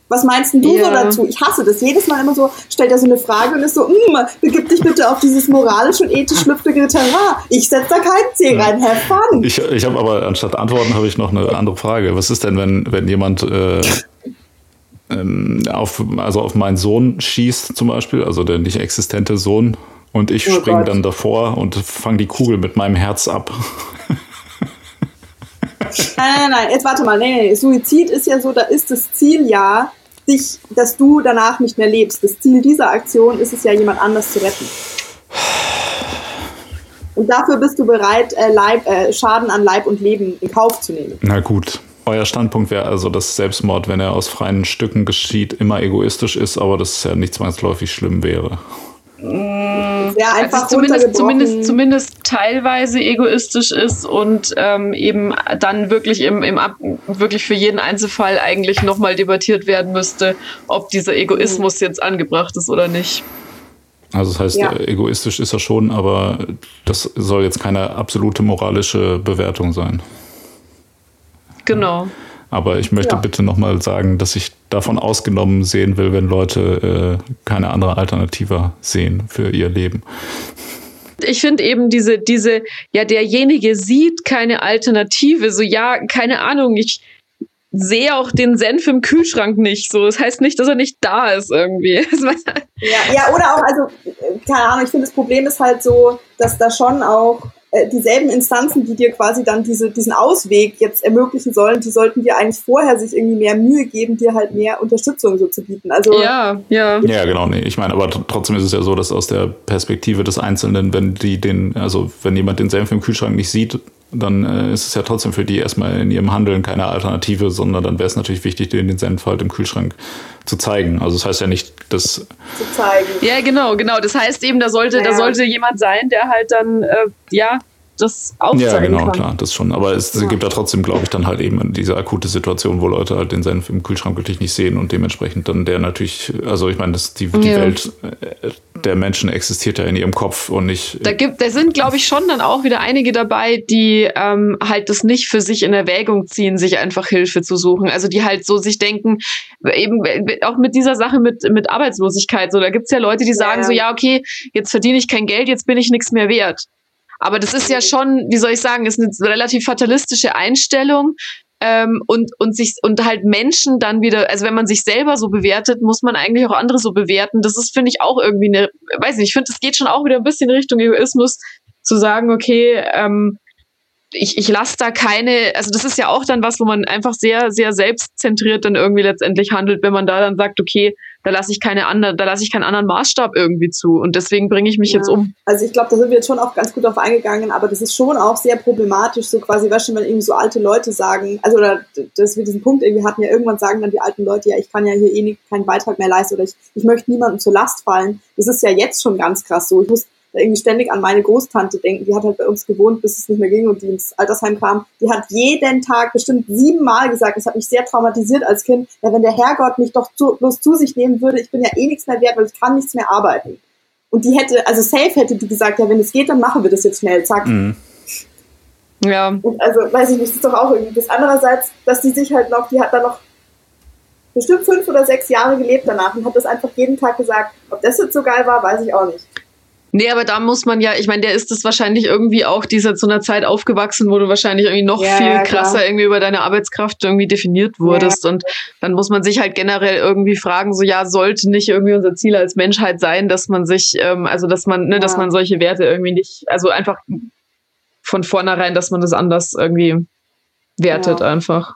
Was meinst du ja. so dazu? Ich hasse das. Jedes Mal immer so, stellt er so eine Frage und ist so, mm, begib dich bitte auf dieses moralisch und ethisch schlüpfrige Terrain. Ich setze da keinen Zeh rein. Have fun. Ich, ich habe aber anstatt Antworten habe ich noch eine andere Frage. Was ist denn, wenn, wenn jemand äh, ähm, auf, also auf meinen Sohn schießt zum Beispiel, also der nicht existente Sohn, und ich oh springe dann davor und fange die Kugel mit meinem Herz ab. Nein, nein, nein, jetzt warte mal. Nein, nein, Suizid ist ja so, da ist das Ziel ja, dich, dass du danach nicht mehr lebst. Das Ziel dieser Aktion ist es ja, jemand anders zu retten. Und dafür bist du bereit, äh, Leib, äh, Schaden an Leib und Leben in Kauf zu nehmen. Na gut. Euer Standpunkt wäre also, dass Selbstmord, wenn er aus freien Stücken geschieht, immer egoistisch ist, aber dass es ja nicht zwangsläufig schlimm wäre. Sehr einfach also zumindest, zumindest, zumindest teilweise egoistisch ist und ähm, eben dann wirklich im, im Ab wirklich für jeden Einzelfall eigentlich nochmal debattiert werden müsste, ob dieser Egoismus jetzt angebracht ist oder nicht. Also das heißt, ja. egoistisch ist er schon, aber das soll jetzt keine absolute moralische Bewertung sein. Genau. Aber ich möchte ja. bitte nochmal sagen, dass ich davon ausgenommen sehen will, wenn Leute äh, keine andere Alternative sehen für ihr Leben. Ich finde eben diese, diese, ja, derjenige sieht keine Alternative. So, ja, keine Ahnung, ich sehe auch den Senf im Kühlschrank nicht. So, das heißt nicht, dass er nicht da ist irgendwie. ja, ja, oder auch, also, keine Ahnung, ich finde, das Problem ist halt so, dass da schon auch äh, dieselben Instanzen, die dir quasi dann diese, diesen Ausweg jetzt ermöglichen sollen, die sollten dir eigentlich vorher sich irgendwie mehr Mühe geben, dir halt mehr Unterstützung so zu bieten. Also ja, ja. Ja, genau. Nee. Ich meine, aber trotzdem ist es ja so, dass aus der Perspektive des Einzelnen, wenn die den, also wenn jemand den Senf im Kühlschrank nicht sieht, dann äh, ist es ja trotzdem für die erstmal in ihrem Handeln keine Alternative, sondern dann wäre es natürlich wichtig, denen den Senf halt im Kühlschrank zu zeigen. Also das heißt ja nicht, dass zu zeigen. Ja, genau, genau. Das heißt eben, da sollte, ja. da sollte jemand sein, der halt dann äh, ja das aufzeigen Ja, genau, kann. klar, das schon. Aber es ja. gibt da trotzdem, glaube ich, dann halt eben diese akute Situation, wo Leute halt den Senf im Kühlschrank wirklich nicht sehen und dementsprechend dann der natürlich, also ich meine, das, die, die ja. Welt äh, der Menschen existiert ja in ihrem Kopf und nicht. Da gibt, da sind, glaube ich, schon dann auch wieder einige dabei, die ähm, halt das nicht für sich in Erwägung ziehen, sich einfach Hilfe zu suchen. Also die halt so sich denken, eben auch mit dieser Sache mit, mit Arbeitslosigkeit, so da gibt's ja Leute, die sagen ja. so, ja, okay, jetzt verdiene ich kein Geld, jetzt bin ich nichts mehr wert. Aber das ist ja schon, wie soll ich sagen, ist eine relativ fatalistische Einstellung. Ähm, und, und sich und halt Menschen dann wieder, also wenn man sich selber so bewertet, muss man eigentlich auch andere so bewerten. Das ist, finde ich, auch irgendwie eine, weiß nicht, ich finde, es geht schon auch wieder ein bisschen Richtung Egoismus, zu sagen, okay, ähm, ich, ich lasse da keine, also das ist ja auch dann was, wo man einfach sehr, sehr selbstzentriert dann irgendwie letztendlich handelt, wenn man da dann sagt, okay, da lasse ich keine andere, da lasse ich keinen anderen Maßstab irgendwie zu und deswegen bringe ich mich ja. jetzt um. Also ich glaube, da sind wir jetzt schon auch ganz gut drauf eingegangen, aber das ist schon auch sehr problematisch, so quasi, weißt du, wenn irgendwie so alte Leute sagen, also oder dass wir diesen Punkt irgendwie hatten, ja irgendwann sagen dann die alten Leute, ja, ich kann ja hier eh nicht, keinen Beitrag mehr leisten oder ich, ich möchte niemandem zur Last fallen. Das ist ja jetzt schon ganz krass so. Ich muss irgendwie ständig an meine Großtante denken. Die hat halt bei uns gewohnt, bis es nicht mehr ging und die ins Altersheim kam. Die hat jeden Tag bestimmt siebenmal gesagt, das hat mich sehr traumatisiert als Kind, ja, wenn der Herrgott mich doch zu, bloß zu sich nehmen würde, ich bin ja eh nichts mehr wert, weil ich kann nichts mehr arbeiten. Und die hätte, also safe hätte die gesagt, ja, wenn es geht, dann machen wir das jetzt schnell, zack. Mhm. Ja. Und also, weiß ich nicht, das ist doch auch irgendwie das. Andererseits, dass die sich halt noch, die hat da noch bestimmt fünf oder sechs Jahre gelebt danach und hat das einfach jeden Tag gesagt. Ob das jetzt so geil war, weiß ich auch nicht. Nee, aber da muss man ja, ich meine, der ist es wahrscheinlich irgendwie auch dieser zu einer Zeit aufgewachsen, wo du wahrscheinlich irgendwie noch ja, viel krasser klar. irgendwie über deine Arbeitskraft irgendwie definiert wurdest. Ja. Und dann muss man sich halt generell irgendwie fragen, so ja, sollte nicht irgendwie unser Ziel als Menschheit sein, dass man sich, ähm, also dass man, ne, ja. dass man solche Werte irgendwie nicht, also einfach von vornherein, dass man das anders irgendwie wertet einfach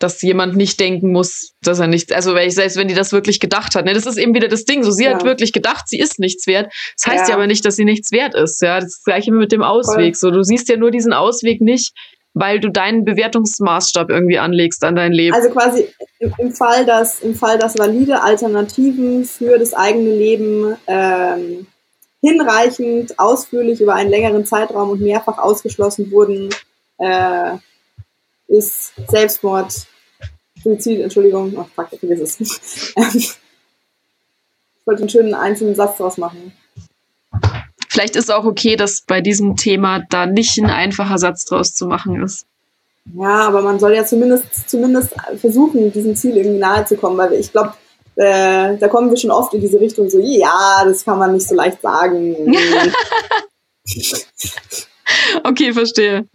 dass jemand nicht denken muss, dass er nichts, also selbst wenn die das wirklich gedacht hat, ne, das ist eben wieder das Ding, so sie ja. hat wirklich gedacht, sie ist nichts wert. Das heißt ja. ja. aber nicht, dass sie nichts wert ist, ja, das, ist das gleiche mit dem Ausweg, Voll. so du siehst ja nur diesen Ausweg nicht, weil du deinen Bewertungsmaßstab irgendwie anlegst an dein Leben. Also quasi im, im Fall, dass im Fall, dass valide Alternativen für das eigene Leben ähm, hinreichend ausführlich über einen längeren Zeitraum und mehrfach ausgeschlossen wurden, äh, ist Selbstmord Suizid, Entschuldigung, oh fuck, ich vergiss es. ich wollte einen schönen einzelnen Satz draus machen. Vielleicht ist es auch okay, dass bei diesem Thema da nicht ein einfacher Satz draus zu machen ist. Ja, aber man soll ja zumindest, zumindest versuchen, diesem Ziel irgendwie nahe zu kommen, weil ich glaube, äh, da kommen wir schon oft in diese Richtung so, ja, das kann man nicht so leicht sagen. okay, verstehe.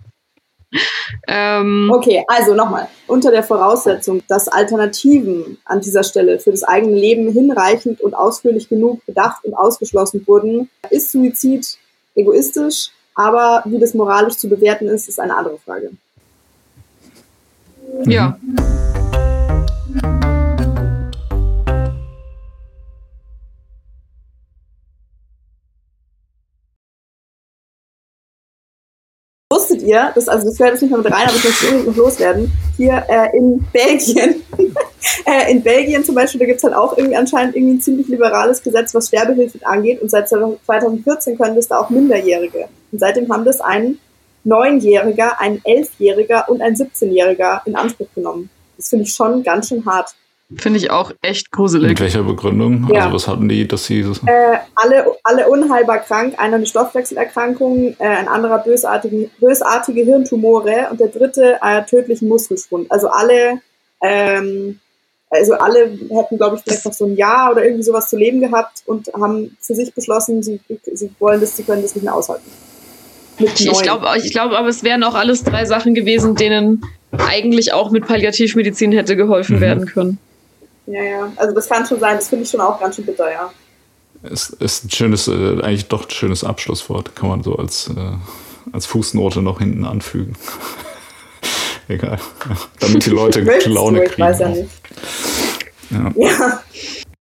Ähm, okay, also nochmal. Unter der Voraussetzung, dass Alternativen an dieser Stelle für das eigene Leben hinreichend und ausführlich genug bedacht und ausgeschlossen wurden, ist Suizid egoistisch, aber wie das moralisch zu bewerten ist, ist eine andere Frage. Ja. Ihr, das, also das gehört jetzt nicht mehr mit rein, aber ich möchte unbedingt noch loswerden, hier äh, in Belgien, äh, in Belgien zum Beispiel, da gibt es halt auch irgendwie anscheinend irgendwie ein ziemlich liberales Gesetz, was Sterbehilfe angeht und seit 2014 können das da auch Minderjährige. Und seitdem haben das ein Neunjähriger, ein Elfjähriger und ein 17-Jähriger in Anspruch genommen. Das finde ich schon ganz schön hart. Finde ich auch echt gruselig. Mit welcher Begründung? Ja. Also was hatten die, dass sie... Äh, alle, alle unheilbar krank, einer eine Stoffwechselerkrankung, äh, ein anderer bösartige, bösartige Hirntumore und der dritte äh, tödlichen Muskelschwund. Also alle, ähm, also alle hätten, glaube ich, vielleicht noch so ein Jahr oder irgendwie sowas zu leben gehabt und haben für sich beschlossen, sie, sie wollen das, sie können das nicht mehr aushalten. Ich, ich glaube ich glaub, aber es wären auch alles drei Sachen gewesen, denen eigentlich auch mit Palliativmedizin hätte geholfen mhm. werden können. Ja, ja. Also das kann schon sein, das finde ich schon auch ganz schön bitter, ja. Es ist ein schönes, äh, eigentlich doch ein schönes Abschlusswort, kann man so als, äh, als Fußnote noch hinten anfügen. Egal. Damit die Leute Laune kriegen. Ich weiß ja nicht. Ja. ja.